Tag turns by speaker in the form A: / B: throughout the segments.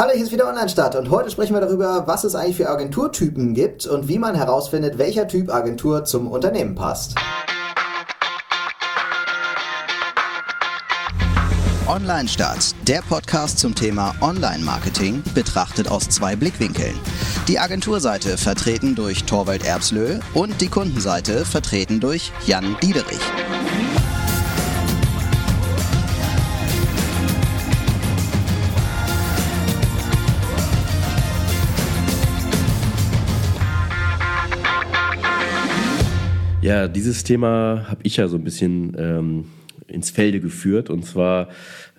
A: Hallo, hier ist wieder Online-Start und heute sprechen wir darüber, was es eigentlich für Agenturtypen gibt und wie man herausfindet, welcher Typ Agentur zum Unternehmen passt.
B: Online-Start, der Podcast zum Thema Online-Marketing, betrachtet aus zwei Blickwinkeln. Die Agenturseite vertreten durch Torwald Erbslö und die Kundenseite vertreten durch Jan Diederich.
C: Ja, dieses Thema habe ich ja so ein bisschen ähm, ins Felde geführt. Und zwar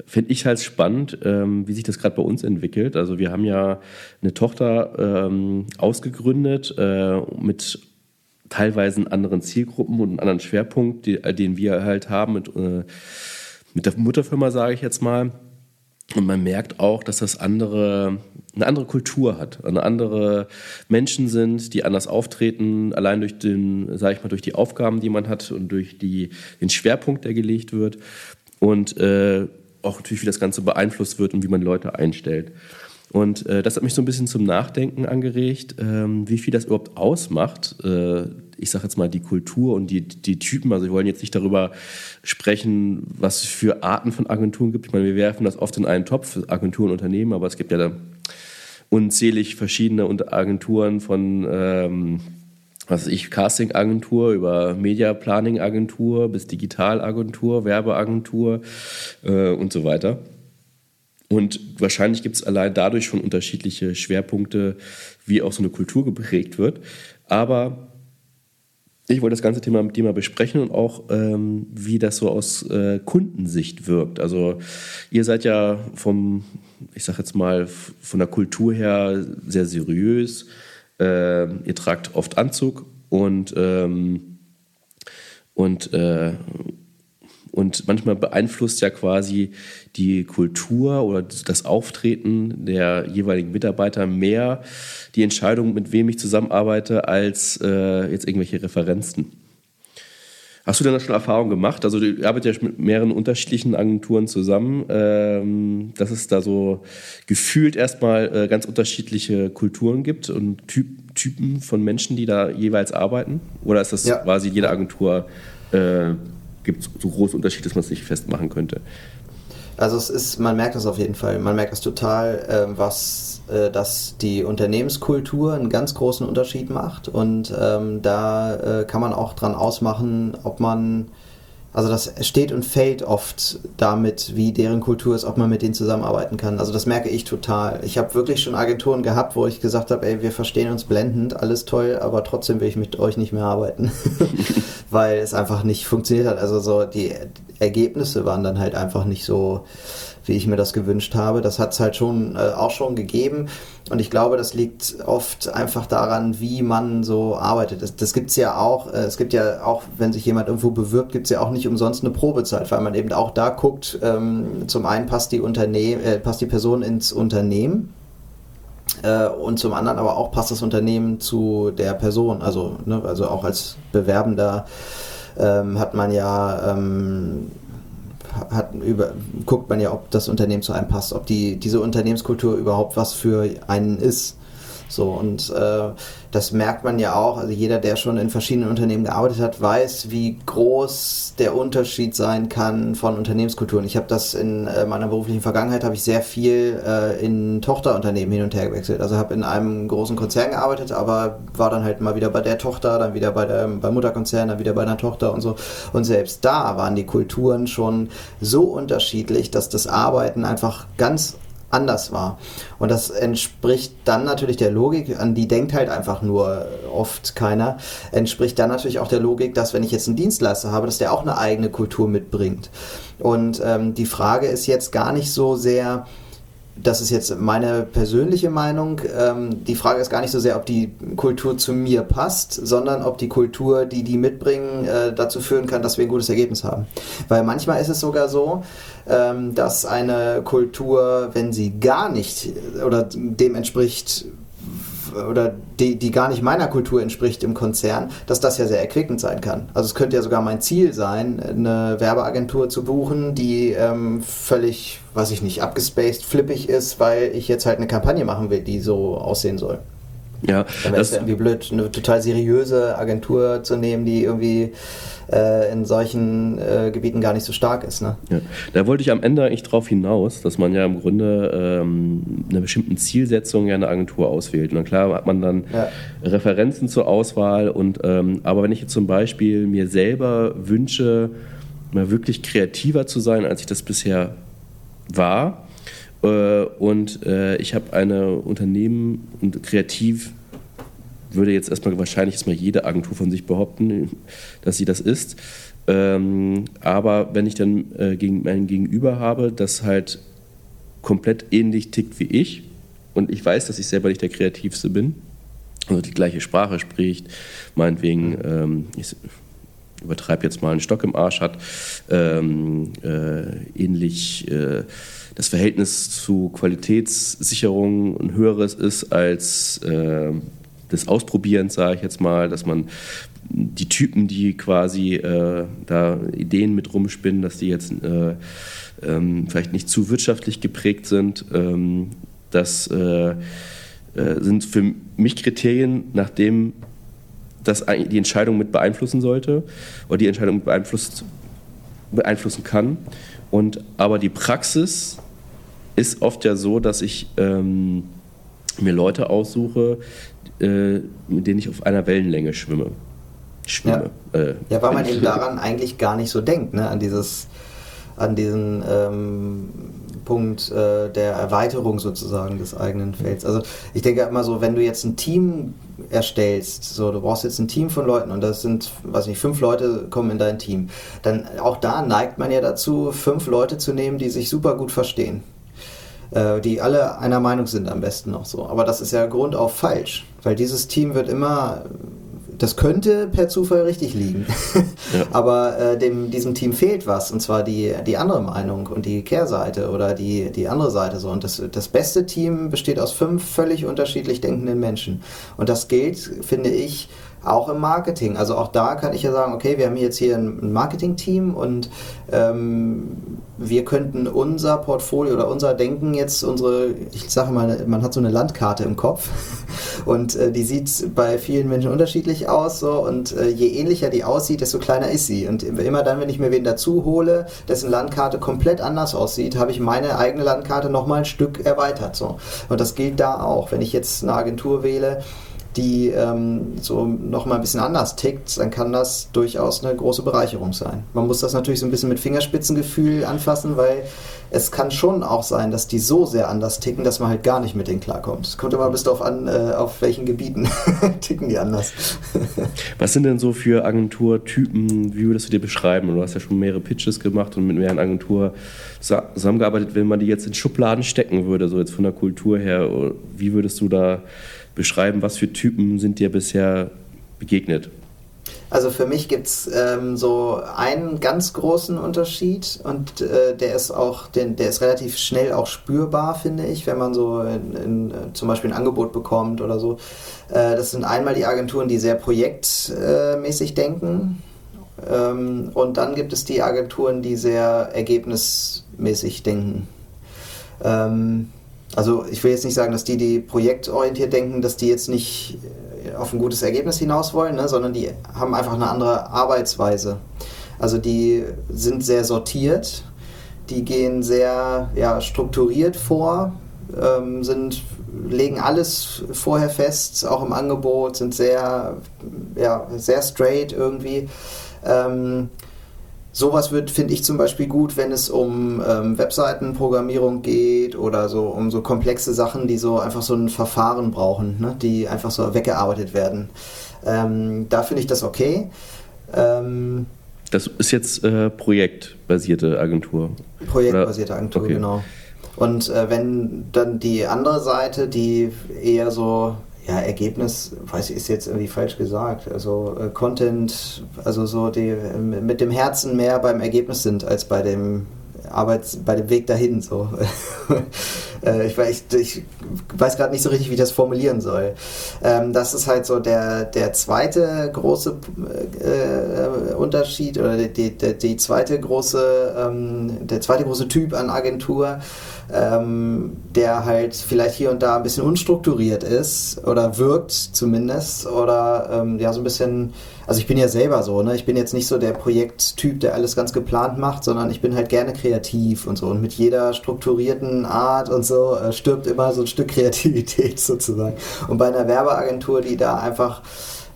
C: finde ich halt spannend, ähm, wie sich das gerade bei uns entwickelt. Also wir haben ja eine Tochter ähm, ausgegründet äh, mit teilweise anderen Zielgruppen und einem anderen Schwerpunkt, die, den wir halt haben mit, äh, mit der Mutterfirma, sage ich jetzt mal. Und man merkt auch, dass das andere, eine andere Kultur hat, eine andere Menschen sind, die anders auftreten, allein durch den, sage ich mal, durch die Aufgaben, die man hat und durch die, den Schwerpunkt, der gelegt wird. Und äh, auch natürlich, wie das Ganze beeinflusst wird und wie man Leute einstellt. Und äh, das hat mich so ein bisschen zum Nachdenken angeregt, ähm, wie viel das überhaupt ausmacht. Äh, ich sage jetzt mal die Kultur und die, die Typen. Also wir wollen jetzt nicht darüber sprechen, was es für Arten von Agenturen gibt. Ich meine, wir werfen das oft in einen Topf, Agenturen, Unternehmen, aber es gibt ja da unzählig verschiedene Agenturen von ähm, was weiß ich, Casting-Agentur über Media-Planning-Agentur bis Digital-Agentur, Werbeagentur äh, und so weiter. Und wahrscheinlich gibt es allein dadurch schon unterschiedliche Schwerpunkte, wie auch so eine Kultur geprägt wird. Aber ich wollte das ganze Thema mit dir mal besprechen und auch, ähm, wie das so aus äh, Kundensicht wirkt. Also ihr seid ja vom, ich sag jetzt mal, von der Kultur her sehr seriös. Äh, ihr tragt oft Anzug und, ähm, und äh, und manchmal beeinflusst ja quasi die Kultur oder das Auftreten der jeweiligen Mitarbeiter mehr die Entscheidung, mit wem ich zusammenarbeite, als äh, jetzt irgendwelche Referenzen. Hast du denn da schon Erfahrungen gemacht? Also du arbeitest ja mit mehreren unterschiedlichen Agenturen zusammen, ähm, dass es da so gefühlt erstmal äh, ganz unterschiedliche Kulturen gibt und Typ, Typen von Menschen, die da jeweils arbeiten? Oder ist das ja. quasi jede Agentur äh, gibt es so große Unterschiede, dass man es nicht festmachen könnte.
A: Also es ist, man merkt das auf jeden Fall. Man merkt das total, äh, was äh, dass die Unternehmenskultur einen ganz großen Unterschied macht. Und ähm, da äh, kann man auch dran ausmachen, ob man also das steht und fällt oft damit, wie deren Kultur ist, ob man mit denen zusammenarbeiten kann. Also das merke ich total. Ich habe wirklich schon Agenturen gehabt, wo ich gesagt habe, ey, wir verstehen uns blendend, alles toll, aber trotzdem will ich mit euch nicht mehr arbeiten, weil es einfach nicht funktioniert hat. Also so die Ergebnisse waren dann halt einfach nicht so wie ich mir das gewünscht habe. Das hat es halt schon äh, auch schon gegeben. Und ich glaube, das liegt oft einfach daran, wie man so arbeitet. Das, das gibt es ja auch, äh, es gibt ja auch, wenn sich jemand irgendwo bewirbt, gibt es ja auch nicht umsonst eine Probezeit, weil man eben auch da guckt, ähm, zum einen passt die Unternehmen, äh, passt die Person ins Unternehmen. Äh, und zum anderen aber auch passt das Unternehmen zu der Person. Also, ne, also auch als Bewerbender ähm, hat man ja ähm, hat, über, guckt man ja, ob das Unternehmen zu einem passt, ob die, diese Unternehmenskultur überhaupt was für einen ist. So, und äh, das merkt man ja auch. Also jeder, der schon in verschiedenen Unternehmen gearbeitet hat, weiß, wie groß der Unterschied sein kann von Unternehmenskulturen. Ich habe das in äh, meiner beruflichen Vergangenheit, habe ich sehr viel äh, in Tochterunternehmen hin und her gewechselt. Also habe in einem großen Konzern gearbeitet, aber war dann halt mal wieder bei der Tochter, dann wieder bei der beim Mutterkonzern, dann wieder bei einer Tochter und so. Und selbst da waren die Kulturen schon so unterschiedlich, dass das Arbeiten einfach ganz anders war. Und das entspricht dann natürlich der Logik, an die denkt halt einfach nur oft keiner, entspricht dann natürlich auch der Logik, dass wenn ich jetzt einen Dienstleister habe, dass der auch eine eigene Kultur mitbringt. Und ähm, die Frage ist jetzt gar nicht so sehr, das ist jetzt meine persönliche Meinung. Ähm, die Frage ist gar nicht so sehr, ob die Kultur zu mir passt, sondern ob die Kultur, die die mitbringen, äh, dazu führen kann, dass wir ein gutes Ergebnis haben. Weil manchmal ist es sogar so, ähm, dass eine Kultur, wenn sie gar nicht oder dem entspricht, oder die, die gar nicht meiner Kultur entspricht im Konzern, dass das ja sehr erquickend sein kann. Also es könnte ja sogar mein Ziel sein, eine Werbeagentur zu buchen, die ähm, völlig, weiß ich nicht, abgespaced, flippig ist, weil ich jetzt halt eine Kampagne machen will, die so aussehen soll.
C: Ja,
A: Dann es ja irgendwie blöd, eine total seriöse Agentur zu nehmen, die irgendwie äh, in solchen äh, Gebieten gar nicht so stark ist. Ne?
C: Ja. Da wollte ich am Ende eigentlich drauf hinaus, dass man ja im Grunde ähm, einer bestimmten Zielsetzung ja eine Agentur auswählt. Und klar hat man dann ja. Referenzen zur Auswahl. Und, ähm, aber wenn ich jetzt zum Beispiel mir selber wünsche, mal wirklich kreativer zu sein, als ich das bisher war, und äh, ich habe eine Unternehmen und kreativ würde jetzt erstmal wahrscheinlich erstmal jede Agentur von sich behaupten, dass sie das ist. Ähm, aber wenn ich dann äh, gegen mein Gegenüber habe, das halt komplett ähnlich tickt wie ich und ich weiß, dass ich selber nicht der Kreativste bin, also die gleiche Sprache spricht, meinetwegen, ähm, ich übertreibe jetzt mal einen Stock im Arsch hat, ähm, äh, ähnlich äh, das Verhältnis zu Qualitätssicherung ein höheres ist als äh, des Ausprobierens, sage ich jetzt mal, dass man die Typen, die quasi äh, da Ideen mit rumspinnen, dass die jetzt äh, ähm, vielleicht nicht zu wirtschaftlich geprägt sind, ähm, das äh, äh sind für mich Kriterien, nachdem das die Entscheidung mit beeinflussen sollte oder die Entscheidung beeinflusst, beeinflussen kann. Und aber die Praxis ist oft ja so, dass ich ähm, mir Leute aussuche, äh, mit denen ich auf einer Wellenlänge schwimme.
A: Schwimme. Ja, äh, ja weil man eben daran eigentlich gar nicht so denkt, ne? an dieses an diesen ähm, Punkt äh, der Erweiterung sozusagen des eigenen Felds. Also ich denke immer so, wenn du jetzt ein Team erstellst, so du brauchst jetzt ein Team von Leuten und das sind, weiß nicht, fünf Leute kommen in dein Team, dann auch da neigt man ja dazu, fünf Leute zu nehmen, die sich super gut verstehen. Äh, die alle einer Meinung sind am besten noch so. Aber das ist ja grundauf falsch, weil dieses Team wird immer das könnte per Zufall richtig liegen. Ja. Aber äh, dem, diesem Team fehlt was, und zwar die, die andere Meinung und die Kehrseite oder die, die andere Seite. So. Und das, das beste Team besteht aus fünf völlig unterschiedlich denkenden Menschen. Und das gilt, finde ich, auch im Marketing. Also auch da kann ich ja sagen, okay, wir haben jetzt hier ein Marketing-Team und ähm, wir könnten unser Portfolio oder unser Denken jetzt, unsere, ich sage mal, man hat so eine Landkarte im Kopf und äh, die sieht bei vielen Menschen unterschiedlich aus so und äh, je ähnlicher die aussieht, desto kleiner ist sie. Und immer dann, wenn ich mir wen dazu hole, dessen Landkarte komplett anders aussieht, habe ich meine eigene Landkarte nochmal ein Stück erweitert. So. Und das gilt da auch. Wenn ich jetzt eine Agentur wähle, die ähm, so nochmal ein bisschen anders tickt, dann kann das durchaus eine große Bereicherung sein. Man muss das natürlich so ein bisschen mit Fingerspitzengefühl anfassen, weil es kann schon auch sein, dass die so sehr anders ticken, dass man halt gar nicht mit denen klarkommt. Es kommt immer bis darauf an, äh, auf welchen Gebieten ticken die anders.
C: Was sind denn so für Agenturtypen, wie würdest du dir beschreiben? Du hast ja schon mehrere Pitches gemacht und mit mehreren Agenturen zusammengearbeitet. Wenn man die jetzt in Schubladen stecken würde, so jetzt von der Kultur her, wie würdest du da beschreiben, was für Typen sind dir bisher begegnet?
A: Also für mich gibt es ähm, so einen ganz großen Unterschied und äh, der ist auch, den, der ist relativ schnell auch spürbar, finde ich, wenn man so in, in, äh, zum Beispiel ein Angebot bekommt oder so. Äh, das sind einmal die Agenturen, die sehr projektmäßig denken. Ähm, und dann gibt es die Agenturen, die sehr ergebnismäßig denken. Ähm, also ich will jetzt nicht sagen, dass die, die projektorientiert denken, dass die jetzt nicht äh, auf ein gutes Ergebnis hinaus wollen, ne, sondern die haben einfach eine andere Arbeitsweise. Also die sind sehr sortiert, die gehen sehr ja, strukturiert vor, ähm, sind, legen alles vorher fest, auch im Angebot, sind sehr, ja, sehr straight irgendwie. Ähm, Sowas wird, finde ich zum Beispiel gut, wenn es um ähm, Webseitenprogrammierung geht oder so um so komplexe Sachen, die so einfach so ein Verfahren brauchen, ne? die einfach so weggearbeitet werden. Ähm, da finde ich das okay. Ähm,
C: das ist jetzt äh, projektbasierte Agentur.
A: Projektbasierte Agentur, okay. genau. Und äh, wenn dann die andere Seite, die eher so ja, Ergebnis, weiß ich, ist jetzt irgendwie falsch gesagt. Also äh, Content, also so die äh, mit dem Herzen mehr beim Ergebnis sind als bei dem Arbeit, bei dem Weg dahin so. äh, ich, ich, ich, weiß gerade nicht so richtig, wie ich das formulieren soll. Ähm, das ist halt so der, der zweite große äh, Unterschied oder die, die, die zweite große, ähm, der zweite große Typ an Agentur ähm, der halt vielleicht hier und da ein bisschen unstrukturiert ist oder wirkt zumindest oder ähm, ja so ein bisschen, also ich bin ja selber so, ne? Ich bin jetzt nicht so der Projekttyp, der alles ganz geplant macht, sondern ich bin halt gerne kreativ und so und mit jeder strukturierten Art und so äh, stirbt immer so ein Stück Kreativität sozusagen. Und bei einer Werbeagentur, die da einfach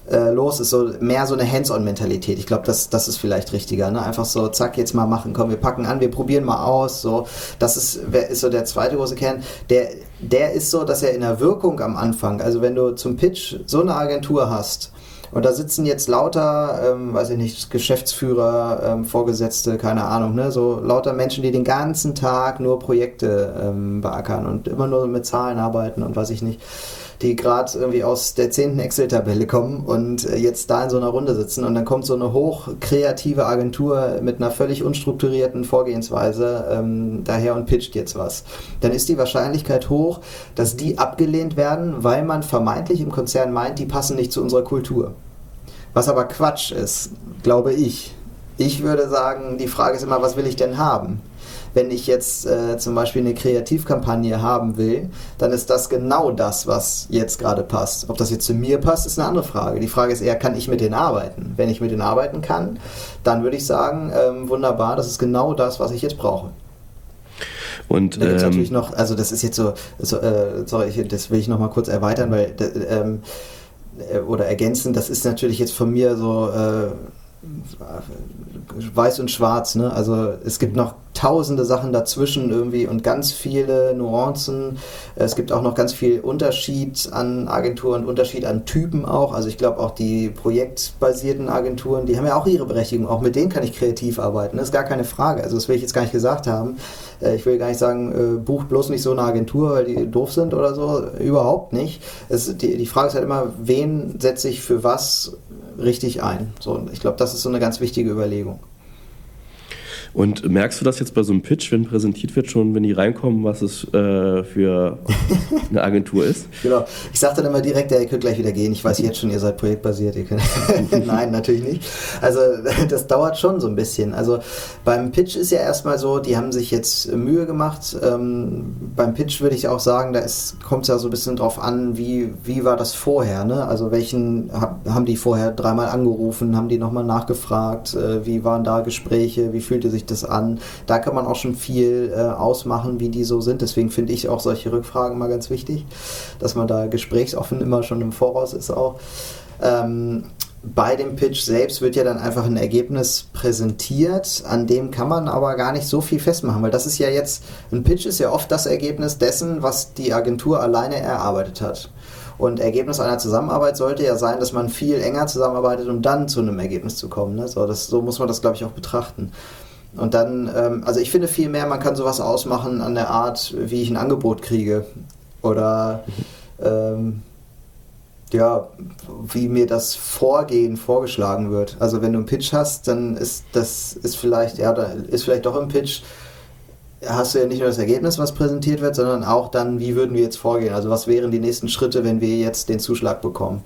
A: äh, los ist, so mehr so eine Hands-on-Mentalität. Ich glaube, das, das ist vielleicht richtiger. Ne? Einfach so, zack, jetzt mal machen, komm, wir packen an, wir probieren mal aus. So, das ist, ist so der zweite große Kern. Der, der ist so, dass er in der Wirkung am Anfang, also wenn du zum Pitch so eine Agentur hast, und da sitzen jetzt lauter, ähm, weiß ich nicht, Geschäftsführer, ähm, Vorgesetzte, keine Ahnung, ne? so lauter Menschen, die den ganzen Tag nur Projekte ähm, beackern und immer nur mit Zahlen arbeiten und weiß ich nicht die gerade irgendwie aus der 10. Excel-Tabelle kommen und äh, jetzt da in so einer Runde sitzen und dann kommt so eine hochkreative Agentur mit einer völlig unstrukturierten Vorgehensweise ähm, daher und pitcht jetzt was. Dann ist die Wahrscheinlichkeit hoch, dass die abgelehnt werden, weil man vermeintlich im Konzern meint, die passen nicht zu unserer Kultur. Was aber Quatsch ist, glaube ich. Ich würde sagen, die Frage ist immer, was will ich denn haben? Wenn ich jetzt äh, zum Beispiel eine Kreativkampagne haben will, dann ist das genau das, was jetzt gerade passt. Ob das jetzt zu mir passt, ist eine andere Frage. Die Frage ist eher, kann ich mit denen arbeiten? Wenn ich mit denen arbeiten kann, dann würde ich sagen, ähm, wunderbar, das ist genau das, was ich jetzt brauche. Und da ähm, natürlich noch, also das ist jetzt so, so äh, sorry, ich, das will ich noch mal kurz erweitern, weil ähm, äh, oder ergänzen, das ist natürlich jetzt von mir so äh, weiß und schwarz, ne? Also es gibt noch tausende Sachen dazwischen irgendwie und ganz viele Nuancen. Es gibt auch noch ganz viel Unterschied an Agenturen, Unterschied an Typen auch. Also ich glaube auch die projektbasierten Agenturen, die haben ja auch ihre Berechtigung. Auch mit denen kann ich kreativ arbeiten. Das ist gar keine Frage. Also das will ich jetzt gar nicht gesagt haben. Äh, ich will gar nicht sagen, äh, bucht bloß nicht so eine Agentur, weil die doof sind oder so. Überhaupt nicht. Es, die, die Frage ist halt immer, wen setze ich für was richtig ein? So, ich glaube, das ist so eine ganz wichtige Überlegung.
C: Und merkst du das jetzt bei so einem Pitch, wenn präsentiert wird, schon, wenn die reinkommen, was es äh, für eine Agentur ist?
A: Genau. Ich sage dann immer direkt, ja, ihr könnt gleich wieder gehen. Ich weiß jetzt schon, ihr seid projektbasiert. Ihr könnt Nein, natürlich nicht. Also das dauert schon so ein bisschen. Also beim Pitch ist ja erstmal so, die haben sich jetzt Mühe gemacht. Ähm, beim Pitch würde ich auch sagen, da kommt es ja so ein bisschen drauf an, wie, wie war das vorher. Ne? Also welchen hab, haben die vorher dreimal angerufen, haben die nochmal nachgefragt, äh, wie waren da Gespräche, wie fühlte sich das an. Da kann man auch schon viel äh, ausmachen, wie die so sind. Deswegen finde ich auch solche Rückfragen mal ganz wichtig, dass man da gesprächsoffen immer schon im Voraus ist auch. Ähm, bei dem Pitch selbst wird ja dann einfach ein Ergebnis präsentiert, an dem kann man aber gar nicht so viel festmachen, weil das ist ja jetzt, ein Pitch ist ja oft das Ergebnis dessen, was die Agentur alleine erarbeitet hat. Und Ergebnis einer Zusammenarbeit sollte ja sein, dass man viel enger zusammenarbeitet, um dann zu einem Ergebnis zu kommen. Ne? So, das, so muss man das, glaube ich, auch betrachten. Und dann, ähm, also ich finde viel mehr, man kann sowas ausmachen an der Art, wie ich ein Angebot kriege. Oder ähm, ja, wie mir das Vorgehen vorgeschlagen wird. Also wenn du einen Pitch hast, dann ist das ist vielleicht, ja, da ist vielleicht doch im Pitch, hast du ja nicht nur das Ergebnis, was präsentiert wird, sondern auch dann, wie würden wir jetzt vorgehen? Also was wären die nächsten Schritte, wenn wir jetzt den Zuschlag bekommen?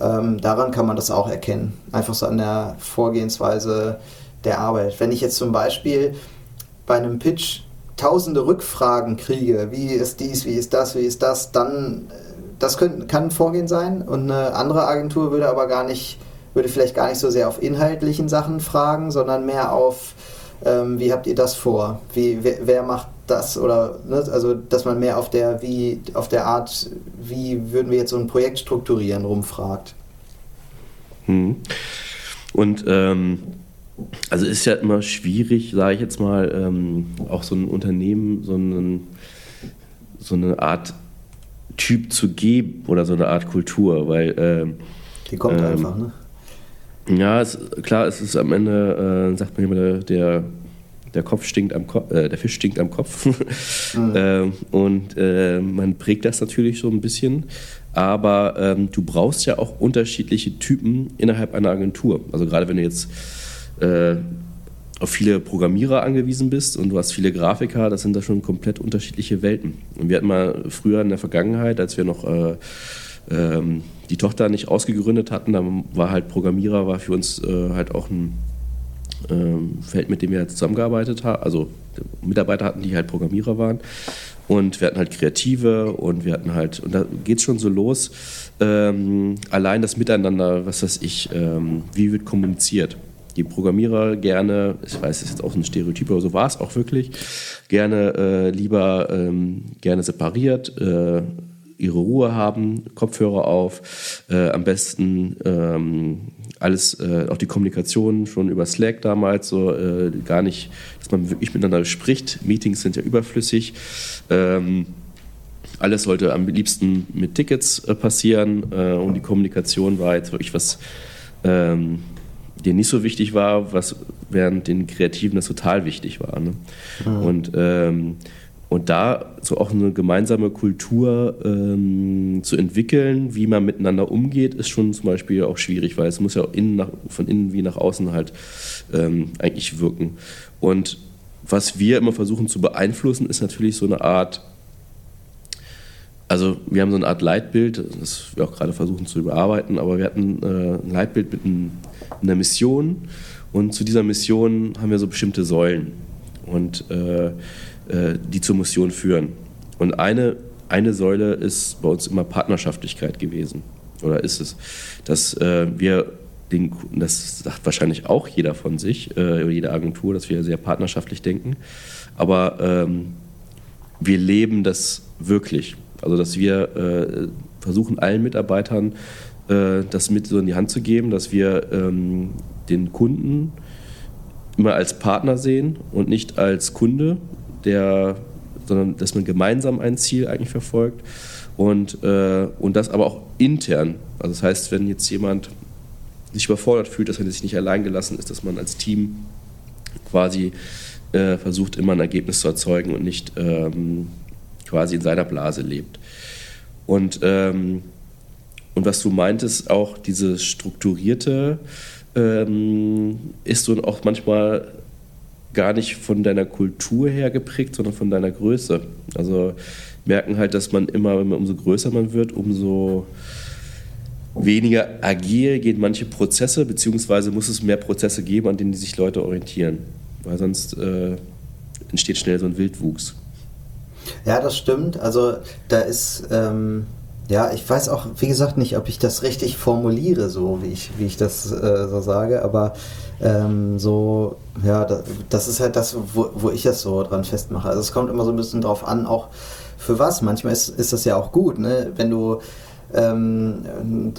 A: Ähm, daran kann man das auch erkennen. Einfach so an der Vorgehensweise der Arbeit. Wenn ich jetzt zum Beispiel bei einem Pitch tausende Rückfragen kriege, wie ist dies, wie ist das, wie ist das, dann äh, das können, kann ein Vorgehen sein und eine andere Agentur würde aber gar nicht, würde vielleicht gar nicht so sehr auf inhaltlichen Sachen fragen, sondern mehr auf, ähm, wie habt ihr das vor? Wie, wer, wer macht das oder ne? also dass man mehr auf der wie auf der Art, wie würden wir jetzt so ein Projekt strukturieren, rumfragt.
C: Hm. Und ähm also ist ja immer schwierig, sage ich jetzt mal, ähm, auch so ein Unternehmen, so, einen, so, eine Art Typ zu geben oder so eine Art Kultur, weil ähm,
A: die kommt ähm, einfach, ne?
C: Ja, es, klar, es ist am Ende, äh, sagt man immer, der, der Kopf stinkt am Kopf, äh, der Fisch stinkt am Kopf. mhm. ähm, und äh, man prägt das natürlich so ein bisschen. Aber ähm, du brauchst ja auch unterschiedliche Typen innerhalb einer Agentur. Also gerade wenn du jetzt äh, auf viele Programmierer angewiesen bist und du hast viele Grafiker, das sind da schon komplett unterschiedliche Welten. Und wir hatten mal früher in der Vergangenheit, als wir noch äh, ähm, die Tochter nicht ausgegründet hatten, da war halt Programmierer, war für uns äh, halt auch ein ähm, Feld, mit dem wir halt zusammengearbeitet haben, also Mitarbeiter hatten, die halt Programmierer waren. Und wir hatten halt Kreative und wir hatten halt, und da geht es schon so los, ähm, allein das Miteinander, was weiß ich, ähm, wie wird kommuniziert die Programmierer gerne, ich weiß, das ist jetzt auch ein Stereotyp, aber so war es auch wirklich, gerne äh, lieber ähm, gerne separiert, äh, ihre Ruhe haben, Kopfhörer auf, äh, am besten ähm, alles, äh, auch die Kommunikation schon über Slack damals, so äh, gar nicht, dass man wirklich miteinander spricht. Meetings sind ja überflüssig. Ähm, alles sollte am liebsten mit Tickets äh, passieren und die Kommunikation war jetzt wirklich was ähm, dir nicht so wichtig war, was während den Kreativen das total wichtig war. Ne? Mhm. Und, ähm, und da so auch eine gemeinsame Kultur ähm, zu entwickeln, wie man miteinander umgeht, ist schon zum Beispiel auch schwierig, weil es muss ja auch innen nach, von innen wie nach außen halt ähm, eigentlich wirken. Und was wir immer versuchen zu beeinflussen, ist natürlich so eine Art also wir haben so eine Art Leitbild, das wir auch gerade versuchen zu überarbeiten, aber wir hatten äh, ein Leitbild mit ein, einer Mission und zu dieser Mission haben wir so bestimmte Säulen und äh, äh, die zur Mission führen. Und eine, eine Säule ist bei uns immer Partnerschaftlichkeit gewesen oder ist es, dass äh, wir den, das sagt wahrscheinlich auch jeder von sich, äh, jede Agentur, dass wir sehr partnerschaftlich denken, aber ähm, wir leben das wirklich. Also dass wir äh, versuchen, allen Mitarbeitern äh, das mit so in die Hand zu geben, dass wir ähm, den Kunden immer als Partner sehen und nicht als Kunde, der, sondern dass man gemeinsam ein Ziel eigentlich verfolgt und, äh, und das aber auch intern. Also das heißt, wenn jetzt jemand sich überfordert fühlt, dass er sich nicht allein gelassen ist, dass man als Team quasi äh, versucht, immer ein Ergebnis zu erzeugen und nicht ähm, quasi in seiner Blase lebt. Und, ähm, und was du meintest, auch dieses strukturierte ähm, ist so auch manchmal gar nicht von deiner Kultur her geprägt, sondern von deiner Größe. Also merken halt, dass man immer, umso größer man wird, umso weniger agil gehen manche Prozesse, beziehungsweise muss es mehr Prozesse geben, an denen sich Leute orientieren. Weil sonst äh, entsteht schnell so ein Wildwuchs.
A: Ja, das stimmt. Also da ist, ähm, ja, ich weiß auch, wie gesagt, nicht, ob ich das richtig formuliere, so wie ich, wie ich das äh, so sage, aber ähm, so, ja, das, das, ist halt das, wo, wo ich das so dran festmache. Also es kommt immer so ein bisschen drauf an, auch für was. Manchmal ist, ist das ja auch gut, ne? Wenn du ähm,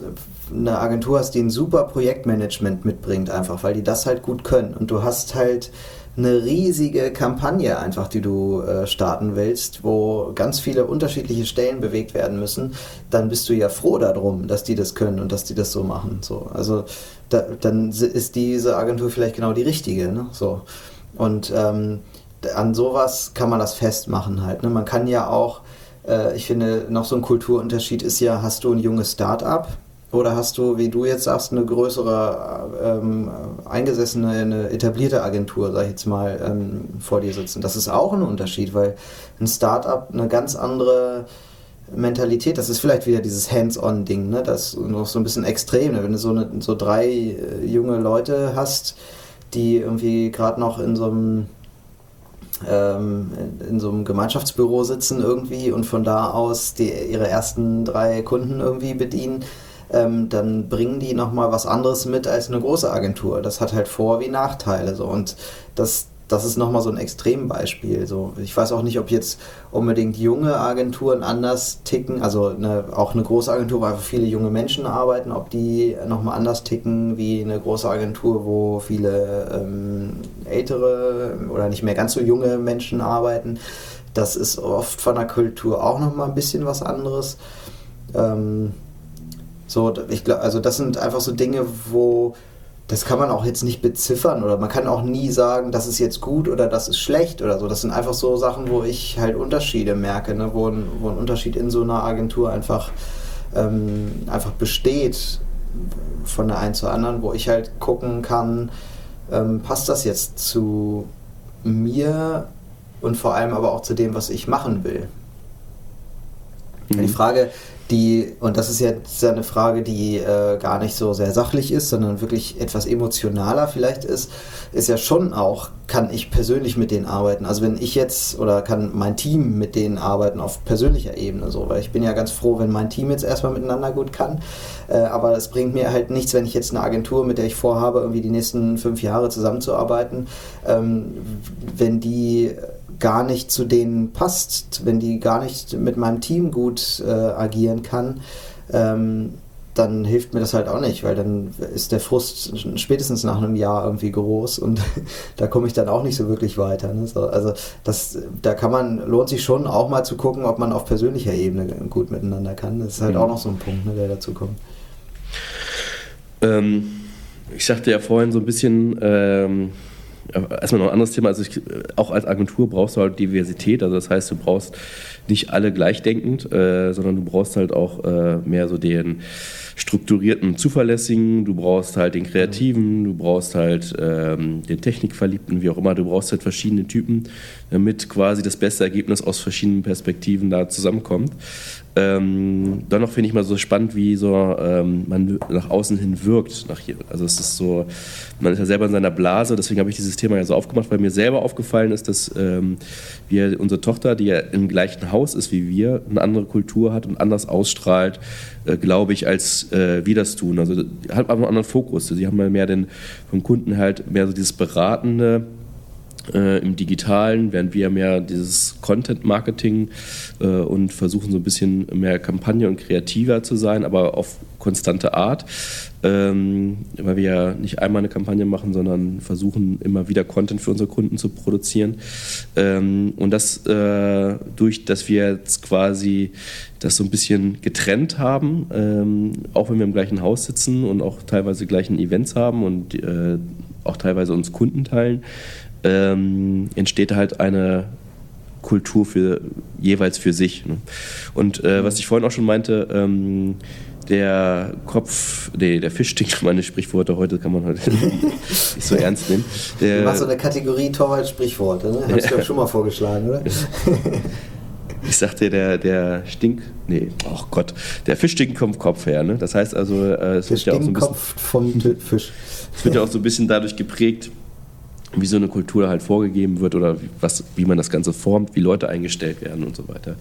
A: eine Agentur hast, die ein super Projektmanagement mitbringt, einfach, weil die das halt gut können. Und du hast halt eine riesige Kampagne einfach, die du äh, starten willst, wo ganz viele unterschiedliche Stellen bewegt werden müssen, dann bist du ja froh darum, dass die das können und dass die das so machen. So, also da, dann ist diese Agentur vielleicht genau die richtige. Ne? So. Und ähm, an sowas kann man das festmachen halt. Ne? Man kann ja auch, äh, ich finde, noch so ein Kulturunterschied ist ja, hast du ein junges Start-up, oder hast du, wie du jetzt sagst, eine größere, ähm, eingesessene, eine etablierte Agentur, sag ich jetzt mal, ähm, vor dir sitzen? Das ist auch ein Unterschied, weil ein Startup eine ganz andere Mentalität, das ist vielleicht wieder dieses Hands-on-Ding, ne? das ist noch so ein bisschen extrem. Ne? Wenn du so, eine, so drei äh, junge Leute hast, die irgendwie gerade noch in so einem ähm, in so einem Gemeinschaftsbüro sitzen irgendwie und von da aus die, ihre ersten drei Kunden irgendwie bedienen, ähm, dann bringen die nochmal was anderes mit als eine große Agentur. Das hat halt Vor- wie Nachteile. So. Und das, das ist nochmal so ein Extrembeispiel. So, ich weiß auch nicht, ob jetzt unbedingt junge Agenturen anders ticken, also eine, auch eine große Agentur, wo einfach viele junge Menschen arbeiten, ob die nochmal anders ticken wie eine große Agentur, wo viele ähm, ältere oder nicht mehr ganz so junge Menschen arbeiten. Das ist oft von der Kultur auch nochmal ein bisschen was anderes. Ähm, so, ich glaube, also das sind einfach so Dinge, wo das kann man auch jetzt nicht beziffern oder man kann auch nie sagen, das ist jetzt gut oder das ist schlecht oder so. Das sind einfach so Sachen, wo ich halt Unterschiede merke, ne? wo, ein, wo ein Unterschied in so einer Agentur einfach, ähm, einfach besteht von der einen zur anderen, wo ich halt gucken kann, ähm, passt das jetzt zu mir und vor allem aber auch zu dem, was ich machen will? Mhm. Die Frage, die, und das ist jetzt eine Frage, die äh, gar nicht so sehr sachlich ist, sondern wirklich etwas emotionaler vielleicht ist, ist ja schon auch, kann ich persönlich mit denen arbeiten? Also wenn ich jetzt oder kann mein Team mit denen arbeiten auf persönlicher Ebene so, weil ich bin ja ganz froh, wenn mein Team jetzt erstmal miteinander gut kann, äh, aber es bringt mir halt nichts, wenn ich jetzt eine Agentur, mit der ich vorhabe, irgendwie die nächsten fünf Jahre zusammenzuarbeiten, ähm, wenn die gar nicht zu denen passt, wenn die gar nicht mit meinem Team gut äh, agieren kann, ähm, dann hilft mir das halt auch nicht, weil dann ist der Frust spätestens nach einem Jahr irgendwie groß und da komme ich dann auch nicht so wirklich weiter. Ne? So, also das, da kann man, lohnt sich schon auch mal zu gucken, ob man auf persönlicher Ebene gut miteinander kann. Das ist halt mhm. auch noch so ein Punkt, ne, der dazu kommt.
C: Ähm, ich sagte ja vorhin so ein bisschen, ähm, erstmal noch ein anderes Thema. Also ich, auch als Agentur brauchst du halt Diversität. Also das heißt, du brauchst nicht alle gleichdenkend, äh, sondern du brauchst halt auch äh, mehr so den strukturierten, zuverlässigen, du brauchst halt den Kreativen, du brauchst halt ähm, den Technikverliebten, wie auch immer, du brauchst halt verschiedene Typen, damit quasi das beste Ergebnis aus verschiedenen Perspektiven da zusammenkommt. Ähm, dann noch finde ich mal so spannend, wie so ähm, man nach außen hin wirkt. Nach hier. Also es ist so, man ist ja selber in seiner Blase, deswegen habe ich dieses Thema ja so aufgemacht, weil mir selber aufgefallen ist, dass ähm, wir, unsere Tochter, die ja im gleichen Haus ist wie wir, eine andere Kultur hat und anders ausstrahlt, äh, glaube ich, als äh, wir das tun. Also hat einfach einen anderen Fokus. Sie haben mal mehr den vom Kunden halt mehr so dieses beratende äh, im Digitalen, während wir mehr dieses Content-Marketing äh, und versuchen so ein bisschen mehr Kampagne und kreativer zu sein, aber auf konstante Art, ähm, weil wir ja nicht einmal eine Kampagne machen, sondern versuchen immer wieder Content für unsere Kunden zu produzieren. Ähm, und das äh, durch, dass wir jetzt quasi das so ein bisschen getrennt haben, ähm, auch wenn wir im gleichen Haus sitzen und auch teilweise gleichen Events haben und äh, auch teilweise uns Kunden teilen, ähm, entsteht halt eine Kultur für jeweils für sich. Ne? Und äh, was ich vorhin auch schon meinte, ähm, der Kopf, nee, der Fisch stinkt meine Sprichworte, heute kann man heute nicht so ernst nehmen.
A: Der, du machst so eine Kategorie Torwald-Sprichworte, ne? Hast du ja schon mal vorgeschlagen, oder?
C: ich sagte, der, der Stink, nee, oh Gott, der Fisch stinkt vom Kopf her, ne? Das heißt also, äh, es
A: der wird ja auch so ein bisschen, vom Fisch.
C: Es wird ja auch so ein bisschen dadurch geprägt, wie so eine Kultur halt vorgegeben wird oder was, wie man das Ganze formt, wie Leute eingestellt werden und so weiter.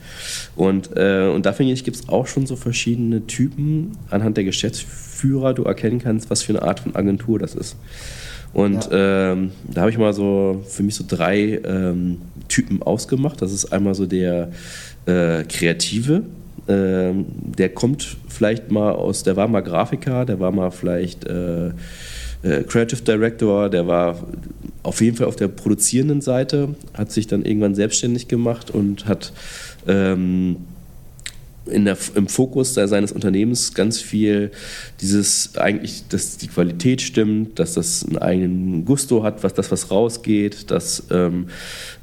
C: Und, äh, und da finde ich, gibt es auch schon so verschiedene Typen, anhand der Geschäftsführer du erkennen kannst, was für eine Art von Agentur das ist. Und ja. ähm, da habe ich mal so für mich so drei ähm, Typen ausgemacht. Das ist einmal so der äh, Kreative, ähm, der kommt vielleicht mal aus, der war mal Grafiker, der war mal vielleicht äh, äh, Creative Director, der war auf jeden Fall auf der produzierenden Seite, hat sich dann irgendwann selbstständig gemacht und hat ähm, in der, im Fokus seines Unternehmens ganz viel dieses eigentlich, dass die Qualität stimmt, dass das einen eigenen Gusto hat, was das was rausgeht, dass ähm,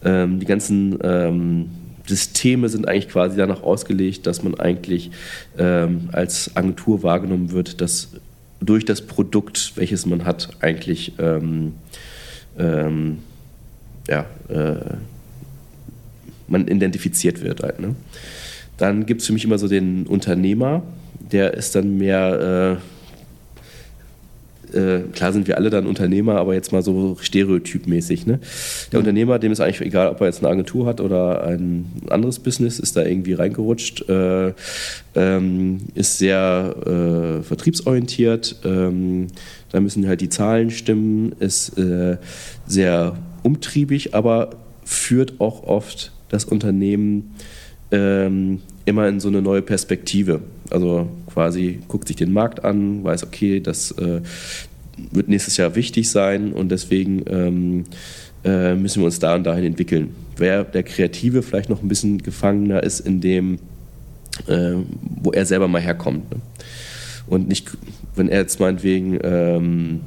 C: ähm, die ganzen ähm, Systeme sind eigentlich quasi danach ausgelegt, dass man eigentlich ähm, als Agentur wahrgenommen wird, dass durch das Produkt, welches man hat, eigentlich ähm, ähm, ja, äh, man identifiziert wird halt. Ne? Dann gibt es für mich immer so den Unternehmer, der ist dann mehr äh, klar sind wir alle dann Unternehmer, aber jetzt mal so stereotypmäßig. Ne? Der mhm. Unternehmer, dem ist eigentlich egal, ob er jetzt eine Agentur hat oder ein anderes Business, ist da irgendwie reingerutscht, äh, ähm, ist sehr äh, vertriebsorientiert. Ähm, da müssen halt die Zahlen stimmen, ist äh, sehr umtriebig, aber führt auch oft das Unternehmen ähm, immer in so eine neue Perspektive. Also quasi guckt sich den Markt an, weiß, okay, das äh, wird nächstes Jahr wichtig sein und deswegen ähm, äh, müssen wir uns da und dahin entwickeln. Wer der Kreative vielleicht noch ein bisschen gefangener ist in dem, äh, wo er selber mal herkommt. Ne? Und nicht, wenn er jetzt meinetwegen, ähm,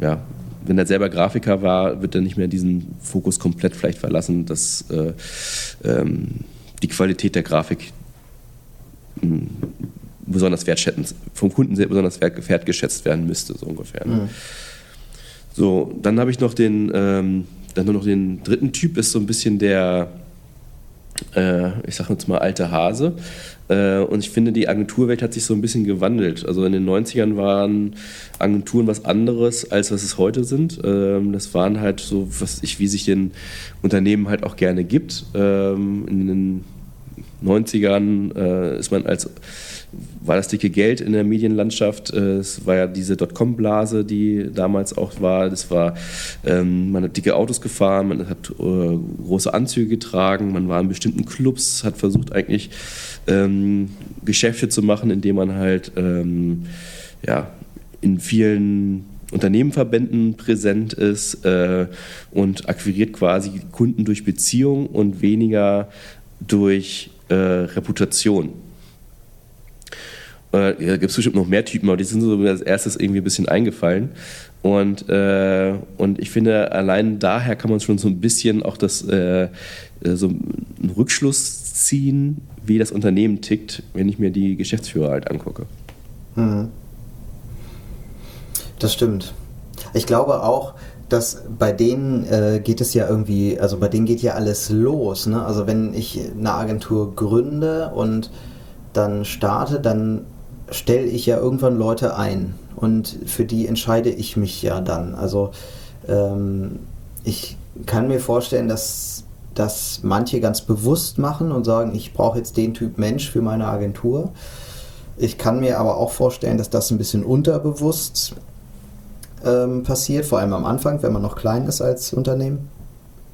C: ja, wenn er selber Grafiker war, wird er nicht mehr diesen Fokus komplett vielleicht verlassen, dass äh, ähm, die Qualität der Grafik besonders wertschätzend, vom Kunden sehr besonders wertgeschätzt werden müsste, so ungefähr. Ne? Mhm. So, dann habe ich noch den, ähm, dann nur noch den dritten Typ, ist so ein bisschen der, äh, ich sage jetzt mal, alte Hase. Äh, und ich finde, die Agenturwelt hat sich so ein bisschen gewandelt. Also in den 90ern waren Agenturen was anderes, als was es heute sind. Ähm, das waren halt so, was ich, wie sich den Unternehmen halt auch gerne gibt. Ähm, in den 90ern äh, ist man als war das dicke Geld in der Medienlandschaft. Äh, es war ja diese Dotcom-Blase, die damals auch war. Das war, ähm, man hat dicke Autos gefahren, man hat äh, große Anzüge getragen, man war in bestimmten Clubs, hat versucht eigentlich ähm, Geschäfte zu machen, indem man halt ähm, ja, in vielen Unternehmenverbänden präsent ist äh, und akquiriert quasi Kunden durch Beziehung und weniger durch äh, Reputation. Äh, ja, gibt es bestimmt noch mehr Typen, aber die sind so als erstes irgendwie ein bisschen eingefallen. Und, äh, und ich finde, allein daher kann man schon so ein bisschen auch das, äh, äh so einen Rückschluss ziehen, wie das Unternehmen tickt, wenn ich mir die Geschäftsführer halt angucke. Mhm.
A: Das stimmt. Ich glaube auch, dass bei denen äh, geht es ja irgendwie, also bei denen geht ja alles los. Ne? Also wenn ich eine Agentur gründe und dann starte, dann stelle ich ja irgendwann Leute ein und für die entscheide ich mich ja dann. Also ähm, ich kann mir vorstellen, dass das manche ganz bewusst machen und sagen, ich brauche jetzt den Typ Mensch für meine Agentur. Ich kann mir aber auch vorstellen, dass das ein bisschen unterbewusst ähm, passiert, vor allem am Anfang, wenn man noch klein ist als Unternehmen.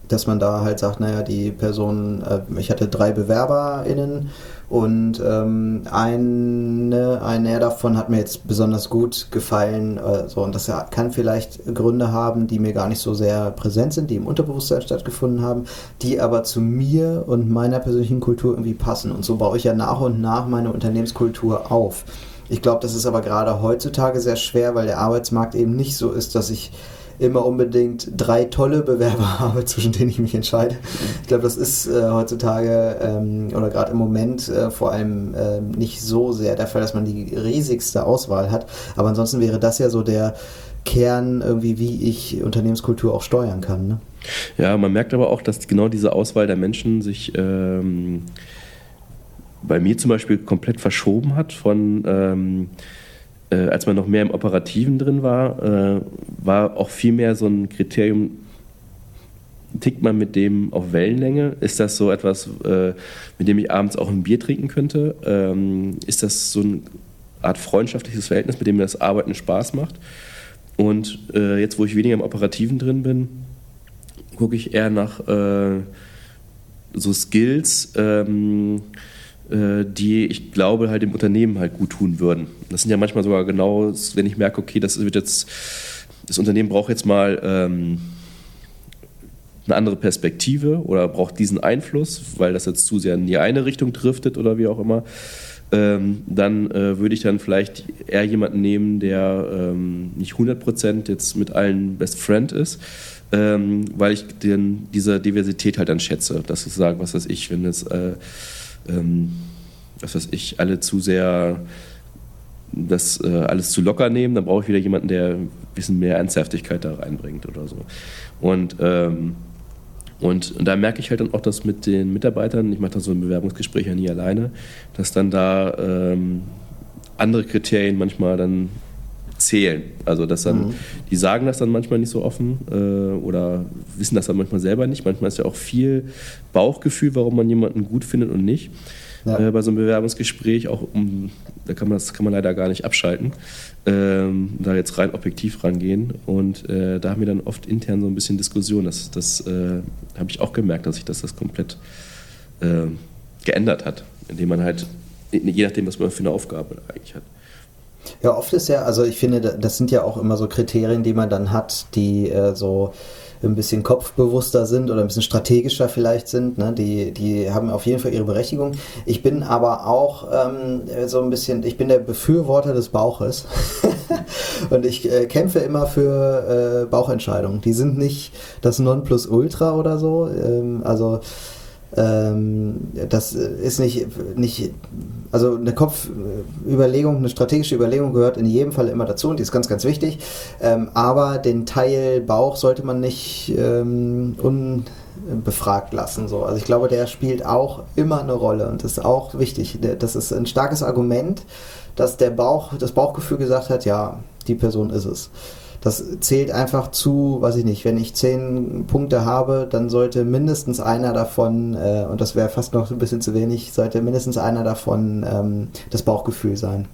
A: Dass man da halt sagt, naja, die Person, äh, ich hatte drei BewerberInnen und ähm, eine, einer davon hat mir jetzt besonders gut gefallen. Äh, so, und das kann vielleicht Gründe haben, die mir gar nicht so sehr präsent sind, die im Unterbewusstsein stattgefunden haben, die aber zu mir und meiner persönlichen Kultur irgendwie passen. Und so baue ich ja nach und nach meine Unternehmenskultur auf. Ich glaube, das ist aber gerade heutzutage sehr schwer, weil der Arbeitsmarkt eben nicht so ist, dass ich immer unbedingt drei tolle Bewerber habe, zwischen denen ich mich entscheide. Ich glaube, das ist äh, heutzutage ähm, oder gerade im Moment äh, vor allem äh, nicht so sehr der Fall, dass man die riesigste Auswahl hat. Aber ansonsten wäre das ja so der Kern, irgendwie, wie ich Unternehmenskultur auch steuern kann. Ne?
C: Ja, man merkt aber auch, dass genau diese Auswahl der Menschen sich ähm, bei mir zum Beispiel komplett verschoben hat von ähm, äh, als man noch mehr im Operativen drin war, äh, war auch viel mehr so ein Kriterium, tickt man mit dem auf Wellenlänge? Ist das so etwas, äh, mit dem ich abends auch ein Bier trinken könnte? Ähm, ist das so eine Art freundschaftliches Verhältnis, mit dem mir das Arbeiten Spaß macht? Und äh, jetzt, wo ich weniger im Operativen drin bin, gucke ich eher nach äh, so Skills, ähm, äh, die ich glaube halt dem Unternehmen halt gut tun würden. Das sind ja manchmal sogar genau, wenn ich merke, okay, das wird jetzt, das Unternehmen braucht jetzt mal ähm, eine andere Perspektive oder braucht diesen Einfluss, weil das jetzt zu sehr in die eine Richtung driftet oder wie auch immer. Ähm, dann äh, würde ich dann vielleicht eher jemanden nehmen, der ähm, nicht 100% jetzt mit allen Best Friend ist, ähm, weil ich den, diese Diversität halt dann schätze. Das ist sagen, was weiß ich, wenn es äh, ähm, was weiß ich, alle zu sehr das äh, alles zu locker nehmen, dann brauche ich wieder jemanden, der ein bisschen mehr Ernsthaftigkeit da reinbringt oder so. Und, ähm, und, und da merke ich halt dann auch, dass mit den Mitarbeitern, ich mache da so ein Bewerbungsgespräch ja nie alleine, dass dann da ähm, andere Kriterien manchmal dann zählen. Also dass dann, mhm. die sagen das dann manchmal nicht so offen äh, oder wissen das dann manchmal selber nicht. Manchmal ist ja auch viel Bauchgefühl, warum man jemanden gut findet und nicht. Ja. Äh, bei so einem Bewerbungsgespräch, auch um, da kann man, das kann man leider gar nicht abschalten, ähm, da jetzt rein objektiv rangehen. Und äh, da haben wir dann oft intern so ein bisschen Diskussion. Das, das äh, habe ich auch gemerkt, dass sich das, das komplett äh, geändert hat, indem man halt, je nachdem, was man für eine Aufgabe eigentlich hat.
A: Ja, oft ist ja, also ich finde, das sind ja auch immer so Kriterien, die man dann hat, die äh, so ein bisschen kopfbewusster sind oder ein bisschen strategischer vielleicht sind. Ne? Die, die haben auf jeden Fall ihre Berechtigung. Ich bin aber auch ähm, so ein bisschen, ich bin der Befürworter des Bauches. Und ich äh, kämpfe immer für äh, Bauchentscheidungen. Die sind nicht das Nonplusultra oder so. Ähm, also das ist nicht, nicht also eine Kopfüberlegung, eine strategische Überlegung gehört in jedem Fall immer dazu und die ist ganz, ganz wichtig. Ähm, aber den Teil Bauch sollte man nicht ähm, unbefragt lassen. So. Also ich glaube, der spielt auch immer eine Rolle und ist auch wichtig. Das ist ein starkes Argument, dass der Bauch, das Bauchgefühl gesagt hat, ja, die Person ist es das zählt einfach zu, weiß ich nicht, wenn ich zehn Punkte habe, dann sollte mindestens einer davon, äh, und das wäre fast noch ein bisschen zu wenig, sollte mindestens einer davon ähm, das Bauchgefühl sein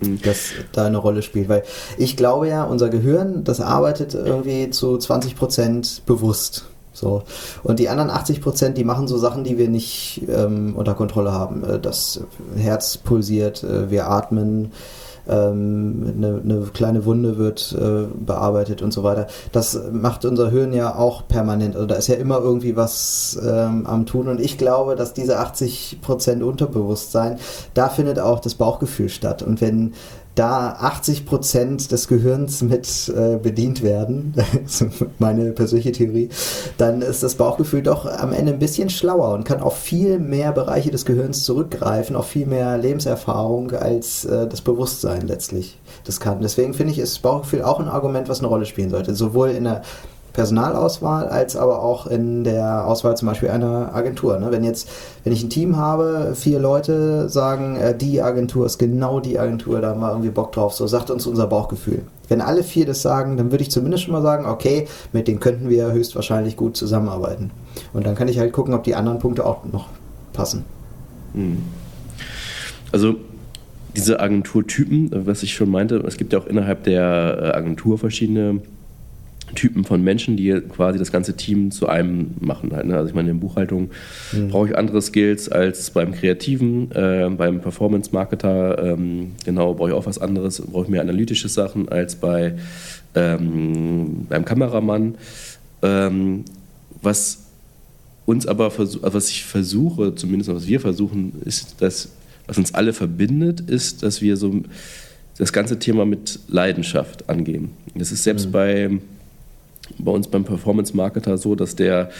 A: mhm. das da eine Rolle spielt. Weil ich glaube ja, unser Gehirn, das arbeitet irgendwie zu 20 Prozent bewusst. So. Und die anderen 80 Prozent, die machen so Sachen, die wir nicht ähm, unter Kontrolle haben. Äh, das Herz pulsiert, äh, wir atmen, ähm, eine, eine, kleine Wunde wird äh, bearbeitet und so weiter. Das macht unser Hirn ja auch permanent. Also da ist ja immer irgendwie was ähm, am Tun. Und ich glaube, dass diese 80% Unterbewusstsein, da findet auch das Bauchgefühl statt. Und wenn da 80 Prozent des Gehirns mit äh, bedient werden, meine persönliche Theorie, dann ist das Bauchgefühl doch am Ende ein bisschen schlauer und kann auf viel mehr Bereiche des Gehirns zurückgreifen, auf viel mehr Lebenserfahrung als äh, das Bewusstsein letztlich das kann. Deswegen finde ich, ist Bauchgefühl auch ein Argument, was eine Rolle spielen sollte. Sowohl in der Personalauswahl als aber auch in der Auswahl zum Beispiel einer Agentur. Ne? Wenn jetzt, wenn ich ein Team habe, vier Leute sagen, äh, die Agentur ist genau die Agentur, da haben wir irgendwie Bock drauf, so sagt uns unser Bauchgefühl. Wenn alle vier das sagen, dann würde ich zumindest schon mal sagen, okay, mit denen könnten wir höchstwahrscheinlich gut zusammenarbeiten. Und dann kann ich halt gucken, ob die anderen Punkte auch noch passen.
C: Hm. Also diese Agenturtypen, was ich schon meinte, es gibt ja auch innerhalb der äh, Agentur verschiedene Typen von Menschen, die quasi das ganze Team zu einem machen. Halt, ne? Also ich meine, in der Buchhaltung mhm. brauche ich andere Skills als beim Kreativen, äh, beim Performance-Marketer, ähm, genau, brauche ich auch was anderes, brauche ich mehr analytische Sachen als bei, ähm, beim Kameramann. Ähm, was uns aber, also was ich versuche, zumindest was wir versuchen, ist, dass, was uns alle verbindet, ist, dass wir so das ganze Thema mit Leidenschaft angehen. Das ist selbst mhm. bei bei uns beim Performance-Marketer so, dass der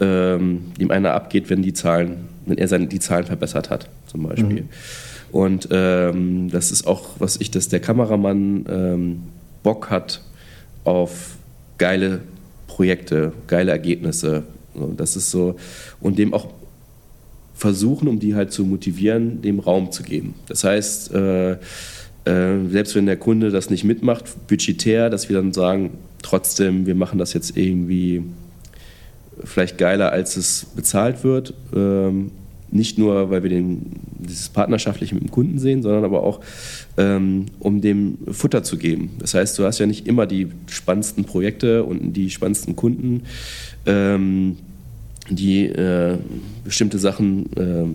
C: ähm, ihm einer abgeht, wenn die Zahlen, wenn er seine, die Zahlen verbessert hat, zum Beispiel. Mhm. Und ähm, das ist auch, was ich, dass der Kameramann ähm, Bock hat auf geile Projekte, geile Ergebnisse. das ist so, und dem auch versuchen, um die halt zu motivieren, dem Raum zu geben. Das heißt, äh, äh, selbst wenn der Kunde das nicht mitmacht, budgetär, dass wir dann sagen, trotzdem, wir machen das jetzt irgendwie vielleicht geiler, als es bezahlt wird. Ähm, nicht nur, weil wir den, dieses partnerschaftliche mit dem Kunden sehen, sondern aber auch, ähm, um dem Futter zu geben. Das heißt, du hast ja nicht immer die spannendsten Projekte und die spannendsten Kunden, ähm, die äh, bestimmte Sachen äh,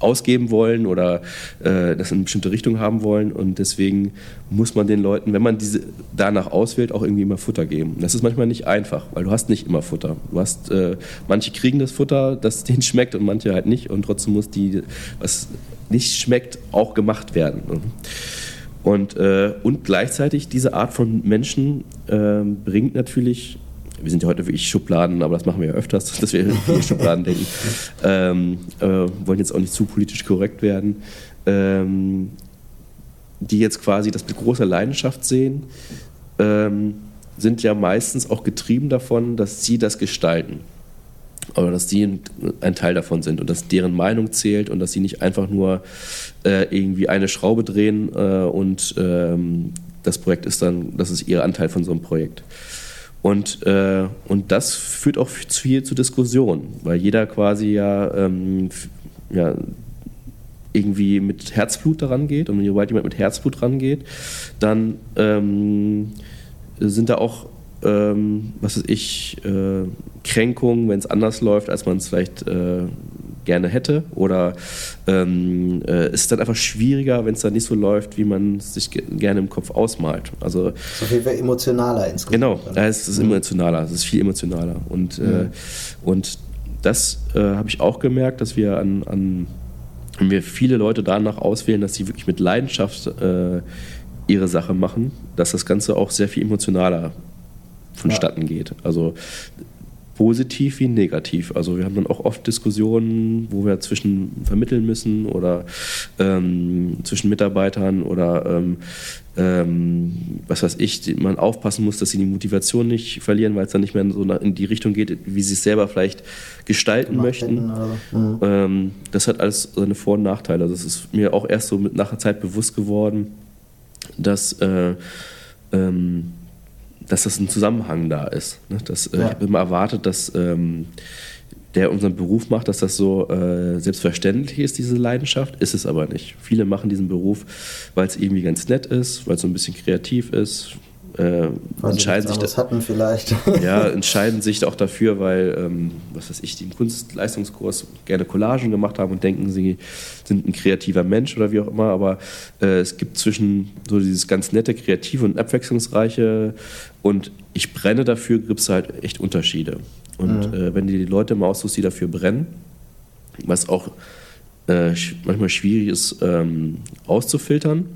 C: ausgeben wollen oder äh, das in eine bestimmte Richtung haben wollen. Und deswegen muss man den Leuten, wenn man diese danach auswählt, auch irgendwie immer Futter geben. Das ist manchmal nicht einfach, weil du hast nicht immer Futter. Du hast, äh, manche kriegen das Futter, das denen schmeckt und manche halt nicht. Und trotzdem muss die, was nicht schmeckt, auch gemacht werden. Und, äh, und gleichzeitig diese Art von Menschen äh, bringt natürlich wir sind ja heute wirklich Schubladen, aber das machen wir ja öfters, dass wir in Schubladen denken. Ähm, äh, wollen jetzt auch nicht zu politisch korrekt werden. Ähm, die jetzt quasi das mit großer Leidenschaft sehen, ähm, sind ja meistens auch getrieben davon, dass sie das gestalten. Oder dass sie ein Teil davon sind und dass deren Meinung zählt und dass sie nicht einfach nur äh, irgendwie eine Schraube drehen äh, und ähm, das Projekt ist dann, das ist ihr Anteil von so einem Projekt. Und, äh, und das führt auch viel zu Diskussionen, weil jeder quasi ja, ähm, ja irgendwie mit Herzblut daran geht. Und sobald jemand mit Herzblut rangeht, dann ähm, sind da auch, ähm, was weiß ich, äh, Kränkungen, wenn es anders läuft, als man es vielleicht äh, gerne hätte? Oder ähm, äh, ist es dann einfach schwieriger, wenn es dann nicht so läuft, wie man es sich gerne im Kopf ausmalt? Also,
A: so viel emotionaler insgesamt.
C: Genau, da ist es mhm. emotionaler, es ist viel emotionaler. Und, äh, mhm. äh, und das äh, habe ich auch gemerkt, dass wir an, an wenn wir viele Leute danach auswählen, dass sie wirklich mit Leidenschaft äh, ihre Sache machen, dass das Ganze auch sehr viel emotionaler vonstatten ja. geht. Also positiv wie negativ. Also wir haben dann auch oft Diskussionen, wo wir zwischen vermitteln müssen oder ähm, zwischen Mitarbeitern oder ähm, ähm, was weiß ich, man aufpassen muss, dass sie die Motivation nicht verlieren, weil es dann nicht mehr so in die Richtung geht, wie sie es selber vielleicht gestalten Gemacht möchten. Mhm. Ähm, das hat alles seine Vor- und Nachteile. Also das ist mir auch erst so mit nach der Zeit bewusst geworden, dass äh, ähm, dass das ein Zusammenhang da ist. Ne? Das, äh, ja. Ich habe immer erwartet, dass ähm, der unseren Beruf macht, dass das so äh, selbstverständlich ist, diese Leidenschaft. Ist es aber nicht. Viele machen diesen Beruf, weil es irgendwie ganz nett ist, weil es so ein bisschen kreativ ist, äh, entscheiden sich das
A: hatten vielleicht.
C: ja, entscheiden sich auch dafür, weil, ähm, was weiß ich, die im Kunstleistungskurs gerne Collagen gemacht haben und denken, sie sind ein kreativer Mensch oder wie auch immer. Aber äh, es gibt zwischen so dieses ganz nette, kreative und abwechslungsreiche und ich brenne dafür, gibt es halt echt Unterschiede. Und mhm. äh, wenn du die Leute mal aussuchst, die dafür brennen, was auch äh, manchmal schwierig ist ähm, auszufiltern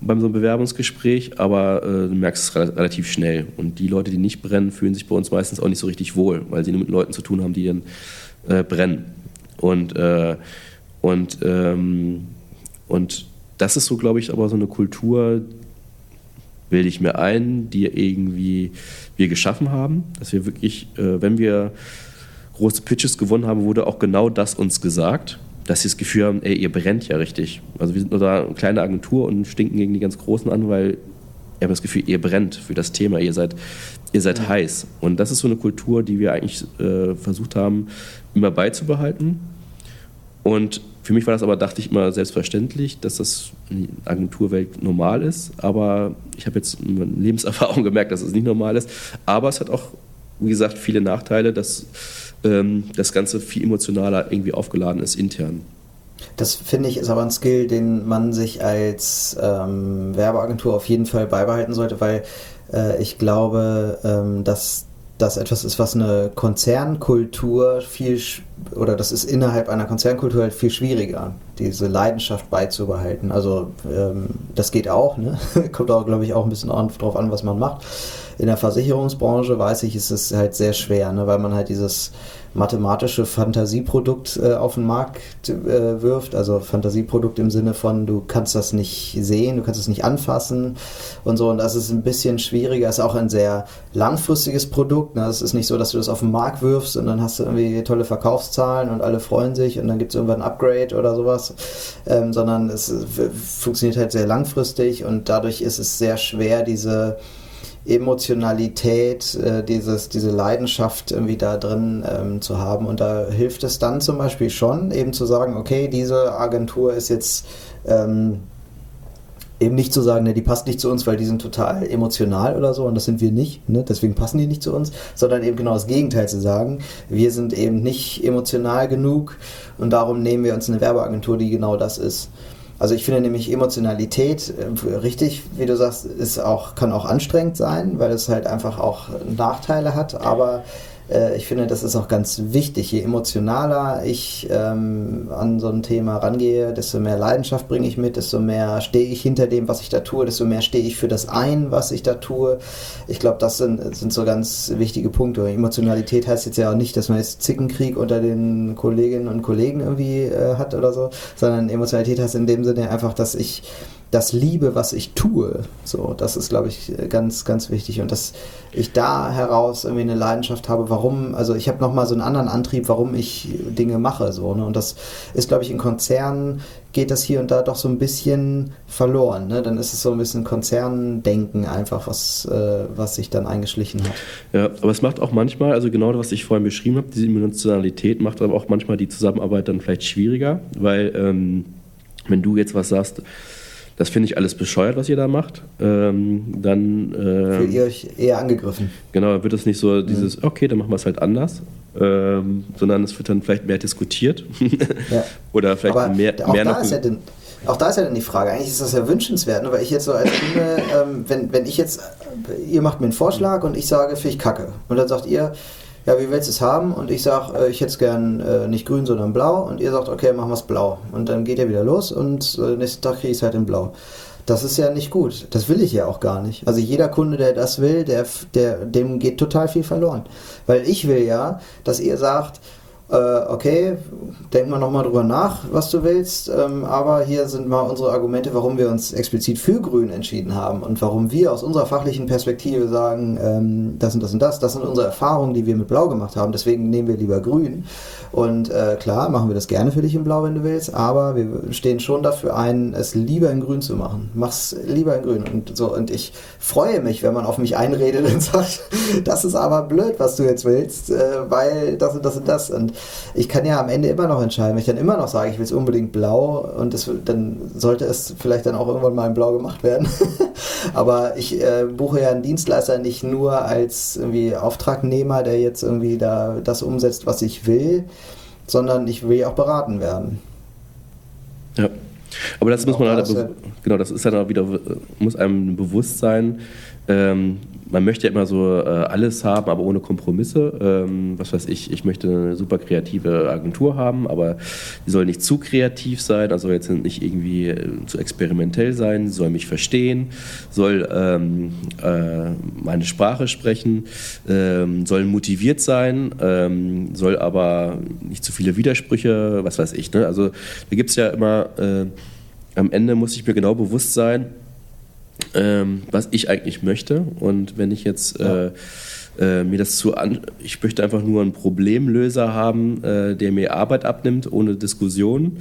C: beim so einem Bewerbungsgespräch, aber äh, du merkst es relativ schnell. Und die Leute, die nicht brennen, fühlen sich bei uns meistens auch nicht so richtig wohl, weil sie nur mit Leuten zu tun haben, die dann äh, brennen. Und, äh, und, ähm, und das ist so, glaube ich, aber so eine Kultur, bilde ich mir ein, die irgendwie wir geschaffen haben, dass wir wirklich, äh, wenn wir große Pitches gewonnen haben, wurde auch genau das uns gesagt dass sie das Gefühl haben, ey, ihr brennt ja richtig. Also wir sind nur da eine kleine Agentur und stinken gegen die ganz Großen an, weil ihr habt das Gefühl, ihr brennt für das Thema, ihr seid, ihr seid ja. heiß. Und das ist so eine Kultur, die wir eigentlich äh, versucht haben, immer beizubehalten. Und für mich war das aber, dachte ich immer, selbstverständlich, dass das in der Agenturwelt normal ist. Aber ich habe jetzt in Lebenserfahrung gemerkt, dass es nicht normal ist. Aber es hat auch, wie gesagt, viele Nachteile, dass ähm, das Ganze viel emotionaler irgendwie aufgeladen ist intern.
A: Das finde ich ist aber ein Skill, den man sich als ähm, Werbeagentur auf jeden Fall beibehalten sollte, weil äh, ich glaube, ähm, dass das etwas ist, was eine Konzernkultur viel oder das ist innerhalb einer Konzernkultur halt viel schwieriger, diese Leidenschaft beizubehalten. Also ähm, das geht auch, ne? kommt auch, glaube ich, auch ein bisschen drauf an, was man macht. In der Versicherungsbranche weiß ich, ist es halt sehr schwer, ne? weil man halt dieses mathematische Fantasieprodukt äh, auf den Markt äh, wirft. Also Fantasieprodukt im Sinne von, du kannst das nicht sehen, du kannst es nicht anfassen und so. Und das ist ein bisschen schwieriger. Es ist auch ein sehr langfristiges Produkt. Ne? Es ist nicht so, dass du das auf den Markt wirfst und dann hast du irgendwie tolle Verkaufszahlen und alle freuen sich und dann gibt es irgendwann ein Upgrade oder sowas. Ähm, sondern es funktioniert halt sehr langfristig und dadurch ist es sehr schwer, diese Emotionalität, äh, dieses, diese Leidenschaft irgendwie da drin ähm, zu haben. Und da hilft es dann zum Beispiel schon, eben zu sagen, okay, diese Agentur ist jetzt ähm, eben nicht zu sagen, ne, die passt nicht zu uns, weil die sind total emotional oder so und das sind wir nicht, ne? deswegen passen die nicht zu uns, sondern eben genau das Gegenteil zu sagen, wir sind eben nicht emotional genug und darum nehmen wir uns eine Werbeagentur, die genau das ist. Also ich finde nämlich Emotionalität, äh, richtig, wie du sagst, ist auch, kann auch anstrengend sein, weil es halt einfach auch Nachteile hat, aber äh, ich finde, das ist auch ganz wichtig. Je emotionaler ich ähm, an so ein Thema rangehe, desto mehr Leidenschaft bringe ich mit, desto mehr stehe ich hinter dem, was ich da tue, desto mehr stehe ich für das ein, was ich da tue. Ich glaube, das sind, sind so ganz wichtige Punkte. Emotionalität heißt jetzt ja auch nicht, dass man jetzt Zickenkrieg unter den Kolleginnen und Kollegen irgendwie äh, hat oder so, sondern Emotionalität heißt in dem Sinne einfach, dass ich das liebe, was ich tue. So, das ist, glaube ich, ganz, ganz wichtig. Und dass ich da heraus irgendwie eine Leidenschaft habe, warum, also ich habe nochmal so einen anderen Antrieb, warum ich Dinge mache. So, ne? Und das ist, glaube ich, in Konzernen geht das hier und da doch so ein bisschen verloren. Ne? Dann ist es so ein bisschen Konzerndenken einfach, was, äh, was sich dann eingeschlichen hat.
C: Ja, aber es macht auch manchmal, also genau das, was ich vorhin beschrieben habe, diese Emotionalität macht aber auch manchmal die Zusammenarbeit dann vielleicht schwieriger, weil ähm, wenn du jetzt was sagst, das finde ich alles bescheuert, was ihr da macht. Ähm, dann.
A: Äh, Fühlt ihr euch eher angegriffen?
C: Genau, wird es nicht so dieses, mhm. okay, dann machen wir es halt anders. Ähm, sondern es wird dann vielleicht mehr diskutiert. ja. Oder vielleicht Aber mehr,
A: auch
C: mehr
A: da noch. Ist ja den, auch da ist ja dann die Frage, eigentlich ist das ja wünschenswert, ne? weil ich jetzt so als Kunde, ähm, wenn, wenn ich jetzt, ihr macht mir einen Vorschlag und ich sage, finde ich kacke. Und dann sagt ihr, ja, wie willst du es haben? Und ich sage, äh, ich hätte es gern äh, nicht grün, sondern blau. Und ihr sagt, okay, machen wir es blau. Und dann geht er wieder los und äh, nächsten Tag kriege ich es halt in blau. Das ist ja nicht gut. Das will ich ja auch gar nicht. Also jeder Kunde, der das will, der, der, dem geht total viel verloren. Weil ich will ja, dass ihr sagt, okay, denk mal nochmal drüber nach, was du willst, ähm, aber hier sind mal unsere Argumente, warum wir uns explizit für Grün entschieden haben und warum wir aus unserer fachlichen Perspektive sagen, ähm, das und das und das, das sind unsere Erfahrungen, die wir mit Blau gemacht haben, deswegen nehmen wir lieber Grün. Und äh, klar, machen wir das gerne für dich in Blau, wenn du willst, aber wir stehen schon dafür ein, es lieber in Grün zu machen. Mach's lieber in Grün. Und so, und ich freue mich, wenn man auf mich einredet und sagt, das ist aber blöd, was du jetzt willst, äh, weil das und das und das. Und ich kann ja am Ende immer noch entscheiden, wenn ich dann immer noch sage, ich will es unbedingt blau und das, dann sollte es vielleicht dann auch irgendwann mal in blau gemacht werden. aber ich äh, buche ja einen Dienstleister nicht nur als irgendwie Auftragnehmer, der jetzt irgendwie da das umsetzt, was ich will, sondern ich will ja auch beraten werden.
C: Ja. Aber das muss man halt, genau, das ist dann auch wieder, muss einem bewusst sein, ähm, man möchte ja immer so äh, alles haben, aber ohne Kompromisse. Ähm, was weiß ich, ich möchte eine super kreative Agentur haben, aber die soll nicht zu kreativ sein, also jetzt nicht irgendwie äh, zu experimentell sein, soll mich verstehen, soll ähm, äh, meine Sprache sprechen, ähm, soll motiviert sein, ähm, soll aber nicht zu viele Widersprüche, was weiß ich. Ne? Also da gibt es ja immer, äh, am Ende muss ich mir genau bewusst sein, ähm, was ich eigentlich möchte. Und wenn ich jetzt ja. äh, äh, mir das zu an, ich möchte einfach nur einen Problemlöser haben, äh, der mir Arbeit abnimmt ohne Diskussion,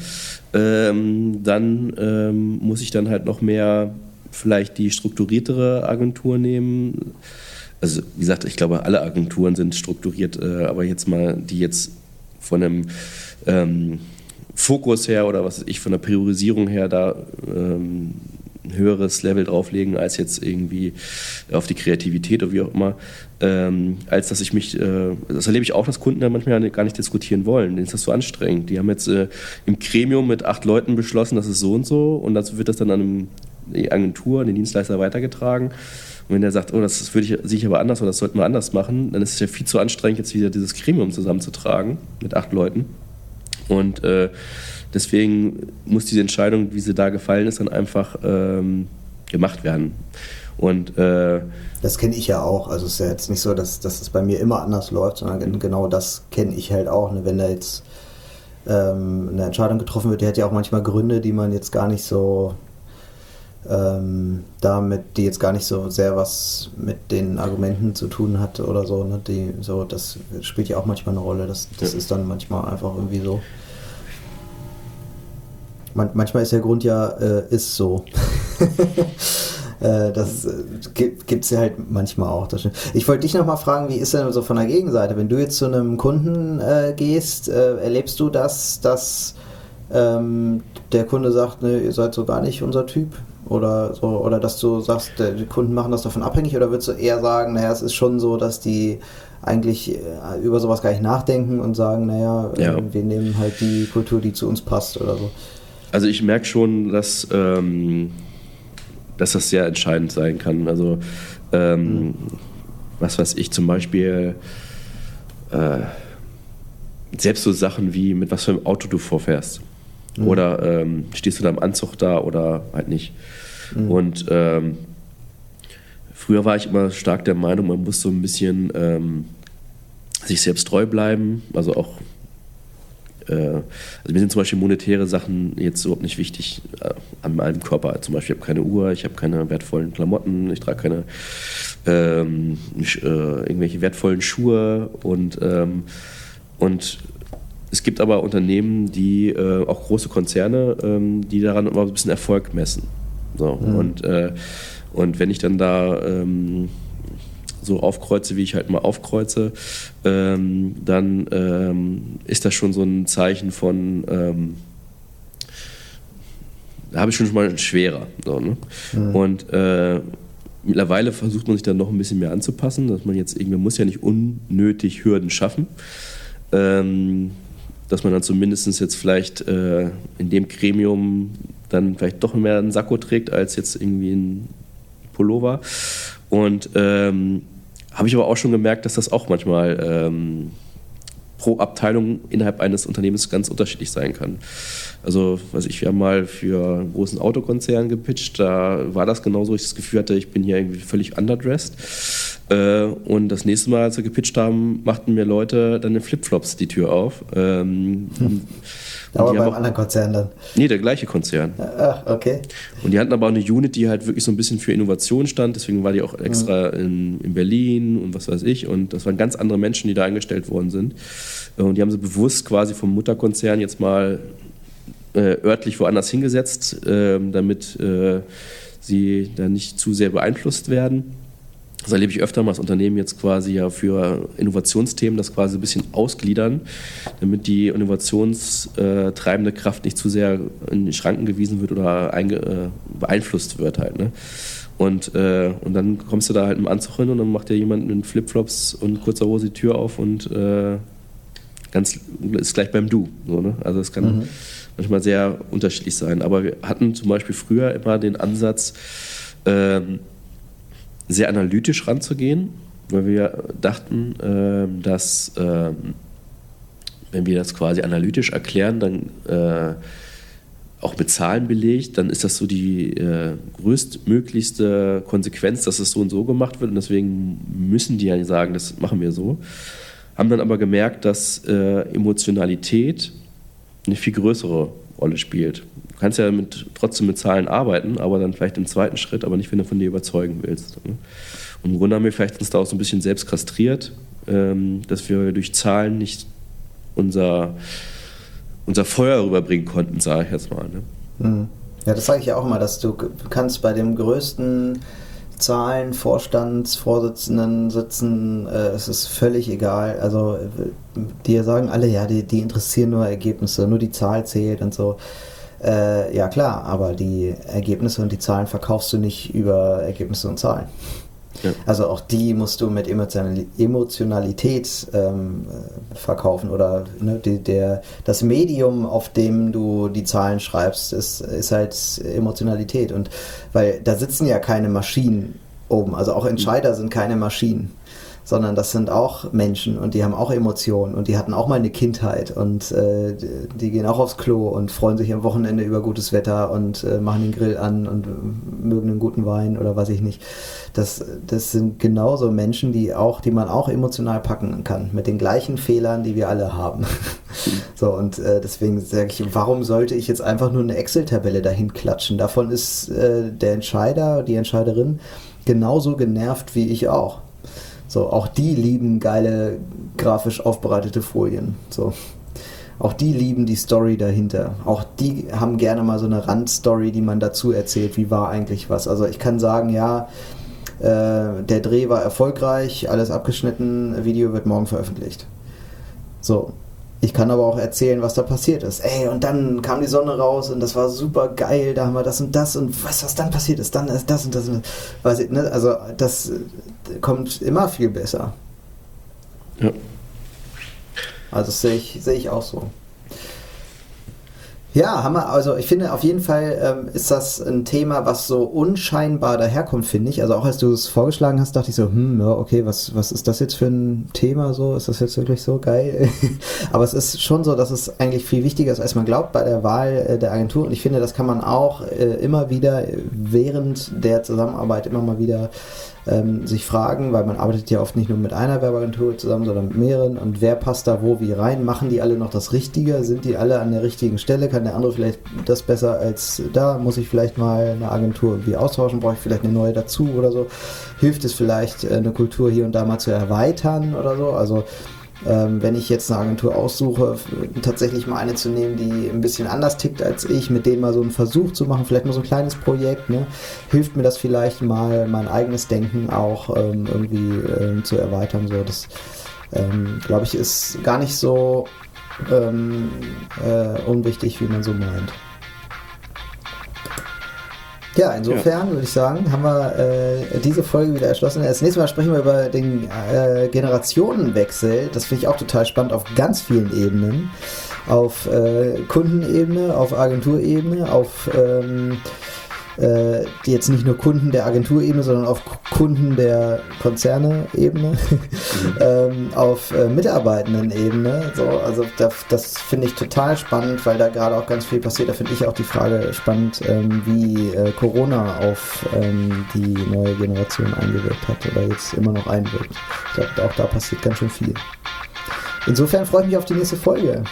C: ähm, dann ähm, muss ich dann halt noch mehr vielleicht die strukturiertere Agentur nehmen. Also wie gesagt, ich glaube, alle Agenturen sind strukturiert, äh, aber jetzt mal die jetzt von einem ähm, Fokus her oder was weiß ich, von der Priorisierung her da ähm, ein höheres Level drauflegen als jetzt irgendwie auf die Kreativität oder wie auch immer, ähm, als dass ich mich, äh, das erlebe ich auch, dass Kunden da manchmal gar nicht diskutieren wollen. Denen ist das so anstrengend. Die haben jetzt äh, im Gremium mit acht Leuten beschlossen, das ist so und so und dazu wird das dann an eine Agentur, an den Dienstleister weitergetragen. Und wenn der sagt, oh, das würde ich sich aber anders oder das sollten wir anders machen, dann ist es ja viel zu anstrengend, jetzt wieder dieses Gremium zusammenzutragen mit acht Leuten. Und äh, Deswegen muss diese Entscheidung, wie sie da gefallen ist, dann einfach ähm, gemacht werden. Und äh,
A: das kenne ich ja auch. Also es ist ja jetzt nicht so, dass, dass es bei mir immer anders läuft, sondern genau das kenne ich halt auch. Ne? Wenn da jetzt ähm, eine Entscheidung getroffen wird, die hat ja auch manchmal Gründe, die man jetzt gar nicht so ähm, damit, die jetzt gar nicht so sehr was mit den Argumenten zu tun hat oder so. Ne? Die, so das spielt ja auch manchmal eine Rolle. Das, das ja. ist dann manchmal einfach irgendwie so. Man, manchmal ist der Grund ja, äh, ist so. äh, das äh, gibt es ja halt manchmal auch. ich wollte dich nochmal fragen, wie ist denn so von der Gegenseite? Wenn du jetzt zu einem Kunden äh, gehst, äh, erlebst du das, dass ähm, der Kunde sagt, ne, ihr seid so gar nicht unser Typ? Oder so, oder dass du sagst, die Kunden machen das davon abhängig, oder würdest du eher sagen, naja, es ist schon so, dass die eigentlich äh, über sowas gar nicht nachdenken und sagen, naja, ja. wir nehmen halt die Kultur, die zu uns passt oder so.
C: Also ich merke schon, dass, ähm, dass das sehr entscheidend sein kann. Also ähm, mhm. was weiß ich zum Beispiel, äh, selbst so Sachen wie mit was für einem Auto du vorfährst. Mhm. Oder ähm, stehst du da im Anzug da oder halt nicht. Mhm. Und ähm, früher war ich immer stark der Meinung, man muss so ein bisschen ähm, sich selbst treu bleiben, also auch also mir sind zum Beispiel monetäre Sachen jetzt überhaupt nicht wichtig äh, an meinem Körper. Zum Beispiel, ich habe keine Uhr, ich habe keine wertvollen Klamotten, ich trage keine ähm, äh, irgendwelche wertvollen Schuhe und, ähm, und es gibt aber Unternehmen, die äh, auch große Konzerne, ähm, die daran immer ein bisschen Erfolg messen. So, mhm. und, äh, und wenn ich dann da ähm, so aufkreuze, wie ich halt mal aufkreuze, ähm, dann ähm, ist das schon so ein Zeichen von, ähm, da habe ich schon mal schwerer. So, ne? mhm. Und äh, mittlerweile versucht man sich dann noch ein bisschen mehr anzupassen, dass man jetzt irgendwie, man muss ja nicht unnötig Hürden schaffen. Ähm, dass man dann zumindest jetzt vielleicht äh, in dem Gremium dann vielleicht doch mehr einen Sakko trägt als jetzt irgendwie ein Pullover. Und ähm, habe ich aber auch schon gemerkt, dass das auch manchmal ähm, pro Abteilung innerhalb eines Unternehmens ganz unterschiedlich sein kann. Also, was ich, wir haben mal für einen großen Autokonzern gepitcht, da war das genauso, ich das Gefühl hatte, ich bin hier irgendwie völlig underdressed. Äh, und das nächste Mal, als wir gepitcht haben, machten mir Leute dann in Flipflops die Tür auf. Ähm, hm.
A: Aber beim auch, anderen Konzern dann?
C: Nee, der gleiche Konzern.
A: Ach, okay.
C: Und die hatten aber auch eine Unit, die halt wirklich so ein bisschen für Innovation stand. Deswegen war die auch extra mhm. in, in Berlin und was weiß ich. Und das waren ganz andere Menschen, die da eingestellt worden sind. Und die haben sie bewusst quasi vom Mutterkonzern jetzt mal äh, örtlich woanders hingesetzt, äh, damit äh, sie da nicht zu sehr beeinflusst werden. Das erlebe ich öfter mal, das Unternehmen jetzt quasi ja für Innovationsthemen das quasi ein bisschen ausgliedern, damit die innovationstreibende Kraft nicht zu sehr in die Schranken gewiesen wird oder äh, beeinflusst wird halt. Ne? Und, äh, und dann kommst du da halt im Anzug hin und dann macht dir jemand mit Flipflops und kurzer Hose die Tür auf und äh, ganz ist gleich beim Du. So, ne? Also es kann mhm. manchmal sehr unterschiedlich sein. Aber wir hatten zum Beispiel früher immer den Ansatz, ähm, sehr analytisch ranzugehen, weil wir dachten, äh, dass äh, wenn wir das quasi analytisch erklären, dann äh, auch mit Zahlen belegt, dann ist das so die äh, größtmöglichste Konsequenz, dass es so und so gemacht wird und deswegen müssen die ja sagen, das machen wir so. Haben dann aber gemerkt, dass äh, Emotionalität eine viel größere Rolle spielt. Du kannst ja mit, trotzdem mit Zahlen arbeiten, aber dann vielleicht im zweiten Schritt, aber nicht, wenn du von dir überzeugen willst. Und im Grunde haben wir vielleicht uns da auch so ein bisschen selbst kastriert, ähm, dass wir durch Zahlen nicht unser, unser Feuer rüberbringen konnten, sage ich jetzt mal. Ne?
A: Mhm. Ja, das sage ich ja auch immer, dass du kannst bei dem größten Zahlen, Vorstandsvorsitzenden sitzen, äh, es ist völlig egal. Also die sagen alle, ja, die, die interessieren nur Ergebnisse, nur die Zahl zählt und so. Äh, ja klar, aber die Ergebnisse und die Zahlen verkaufst du nicht über Ergebnisse und Zahlen. Ja. Also auch die musst du mit Emotionalität ähm, verkaufen oder ne, die, der, das Medium, auf dem du die Zahlen schreibst, ist, ist halt Emotionalität. Und weil da sitzen ja keine Maschinen oben, also auch Entscheider sind keine Maschinen sondern das sind auch Menschen und die haben auch Emotionen und die hatten auch mal eine Kindheit und äh, die gehen auch aufs Klo und freuen sich am Wochenende über gutes Wetter und äh, machen den Grill an und mögen einen guten Wein oder weiß ich nicht. Das, das sind genauso Menschen, die auch, die man auch emotional packen kann, mit den gleichen Fehlern, die wir alle haben. so, und äh, deswegen sage ich, warum sollte ich jetzt einfach nur eine Excel-Tabelle dahin klatschen? Davon ist äh, der Entscheider, die Entscheiderin genauso genervt wie ich auch. So, auch die lieben geile grafisch aufbereitete Folien. So. Auch die lieben die Story dahinter. Auch die haben gerne mal so eine Randstory, die man dazu erzählt, wie war eigentlich was. Also ich kann sagen, ja, äh, der Dreh war erfolgreich, alles abgeschnitten, Video wird morgen veröffentlicht. So, ich kann aber auch erzählen, was da passiert ist. Ey, und dann kam die Sonne raus und das war super geil, da haben wir das und das und was, was dann passiert ist, dann ist das und das und das. Weiß ich, ne? Also das kommt immer viel besser. Ja. Also das sehe ich, sehe ich auch so. Ja, haben wir, also ich finde auf jeden Fall ähm, ist das ein Thema, was so unscheinbar daherkommt, finde ich. Also auch als du es vorgeschlagen hast, dachte ich so, hm, ja, okay, was, was ist das jetzt für ein Thema so? Ist das jetzt wirklich so geil? Aber es ist schon so, dass es eigentlich viel wichtiger ist, als man glaubt bei der Wahl äh, der Agentur. Und ich finde, das kann man auch äh, immer wieder während der Zusammenarbeit immer mal wieder ähm, sich fragen, weil man arbeitet ja oft nicht nur mit einer Werbeagentur zusammen, sondern mit mehreren und wer passt da wo wie rein? Machen die alle noch das Richtige? Sind die alle an der richtigen Stelle? Kann der andere vielleicht das besser als da? Muss ich vielleicht mal eine Agentur irgendwie austauschen? Brauche ich vielleicht eine neue dazu oder so? Hilft es vielleicht, äh, eine Kultur hier und da mal zu erweitern oder so? Also ähm, wenn ich jetzt eine Agentur aussuche, tatsächlich mal eine zu nehmen, die ein bisschen anders tickt als ich, mit denen mal so einen Versuch zu machen, vielleicht mal so ein kleines Projekt, ne, hilft mir das vielleicht mal, mein eigenes Denken auch ähm, irgendwie ähm, zu erweitern. So, das ähm, glaube ich ist gar nicht so ähm, äh, unwichtig, wie man so meint. Ja, insofern ja. würde ich sagen, haben wir äh, diese Folge wieder erschlossen. Das nächste Mal sprechen wir über den äh, Generationenwechsel. Das finde ich auch total spannend auf ganz vielen Ebenen. Auf äh, Kundenebene, auf Agenturebene, auf ähm, äh, die jetzt nicht nur Kunden der Agenturebene, sondern auf Kunden der Konzerne-Ebene, mhm. ähm, auf äh, Mitarbeitenden-Ebene. So, also das, das finde ich total spannend, weil da gerade auch ganz viel passiert. Da finde ich auch die Frage spannend, ähm, wie äh, Corona auf ähm, die neue Generation eingewirkt hat oder jetzt immer noch einwirkt. Ich glaube, auch da passiert ganz schön viel. Insofern freue ich mich auf die nächste Folge.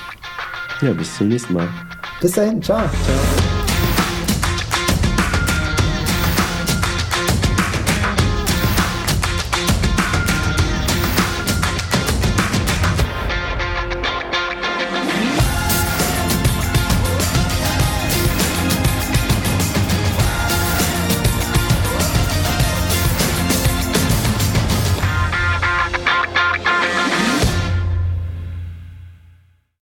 C: Ja, bis zum nächsten Mal.
A: Bis dahin, ciao. Ciao.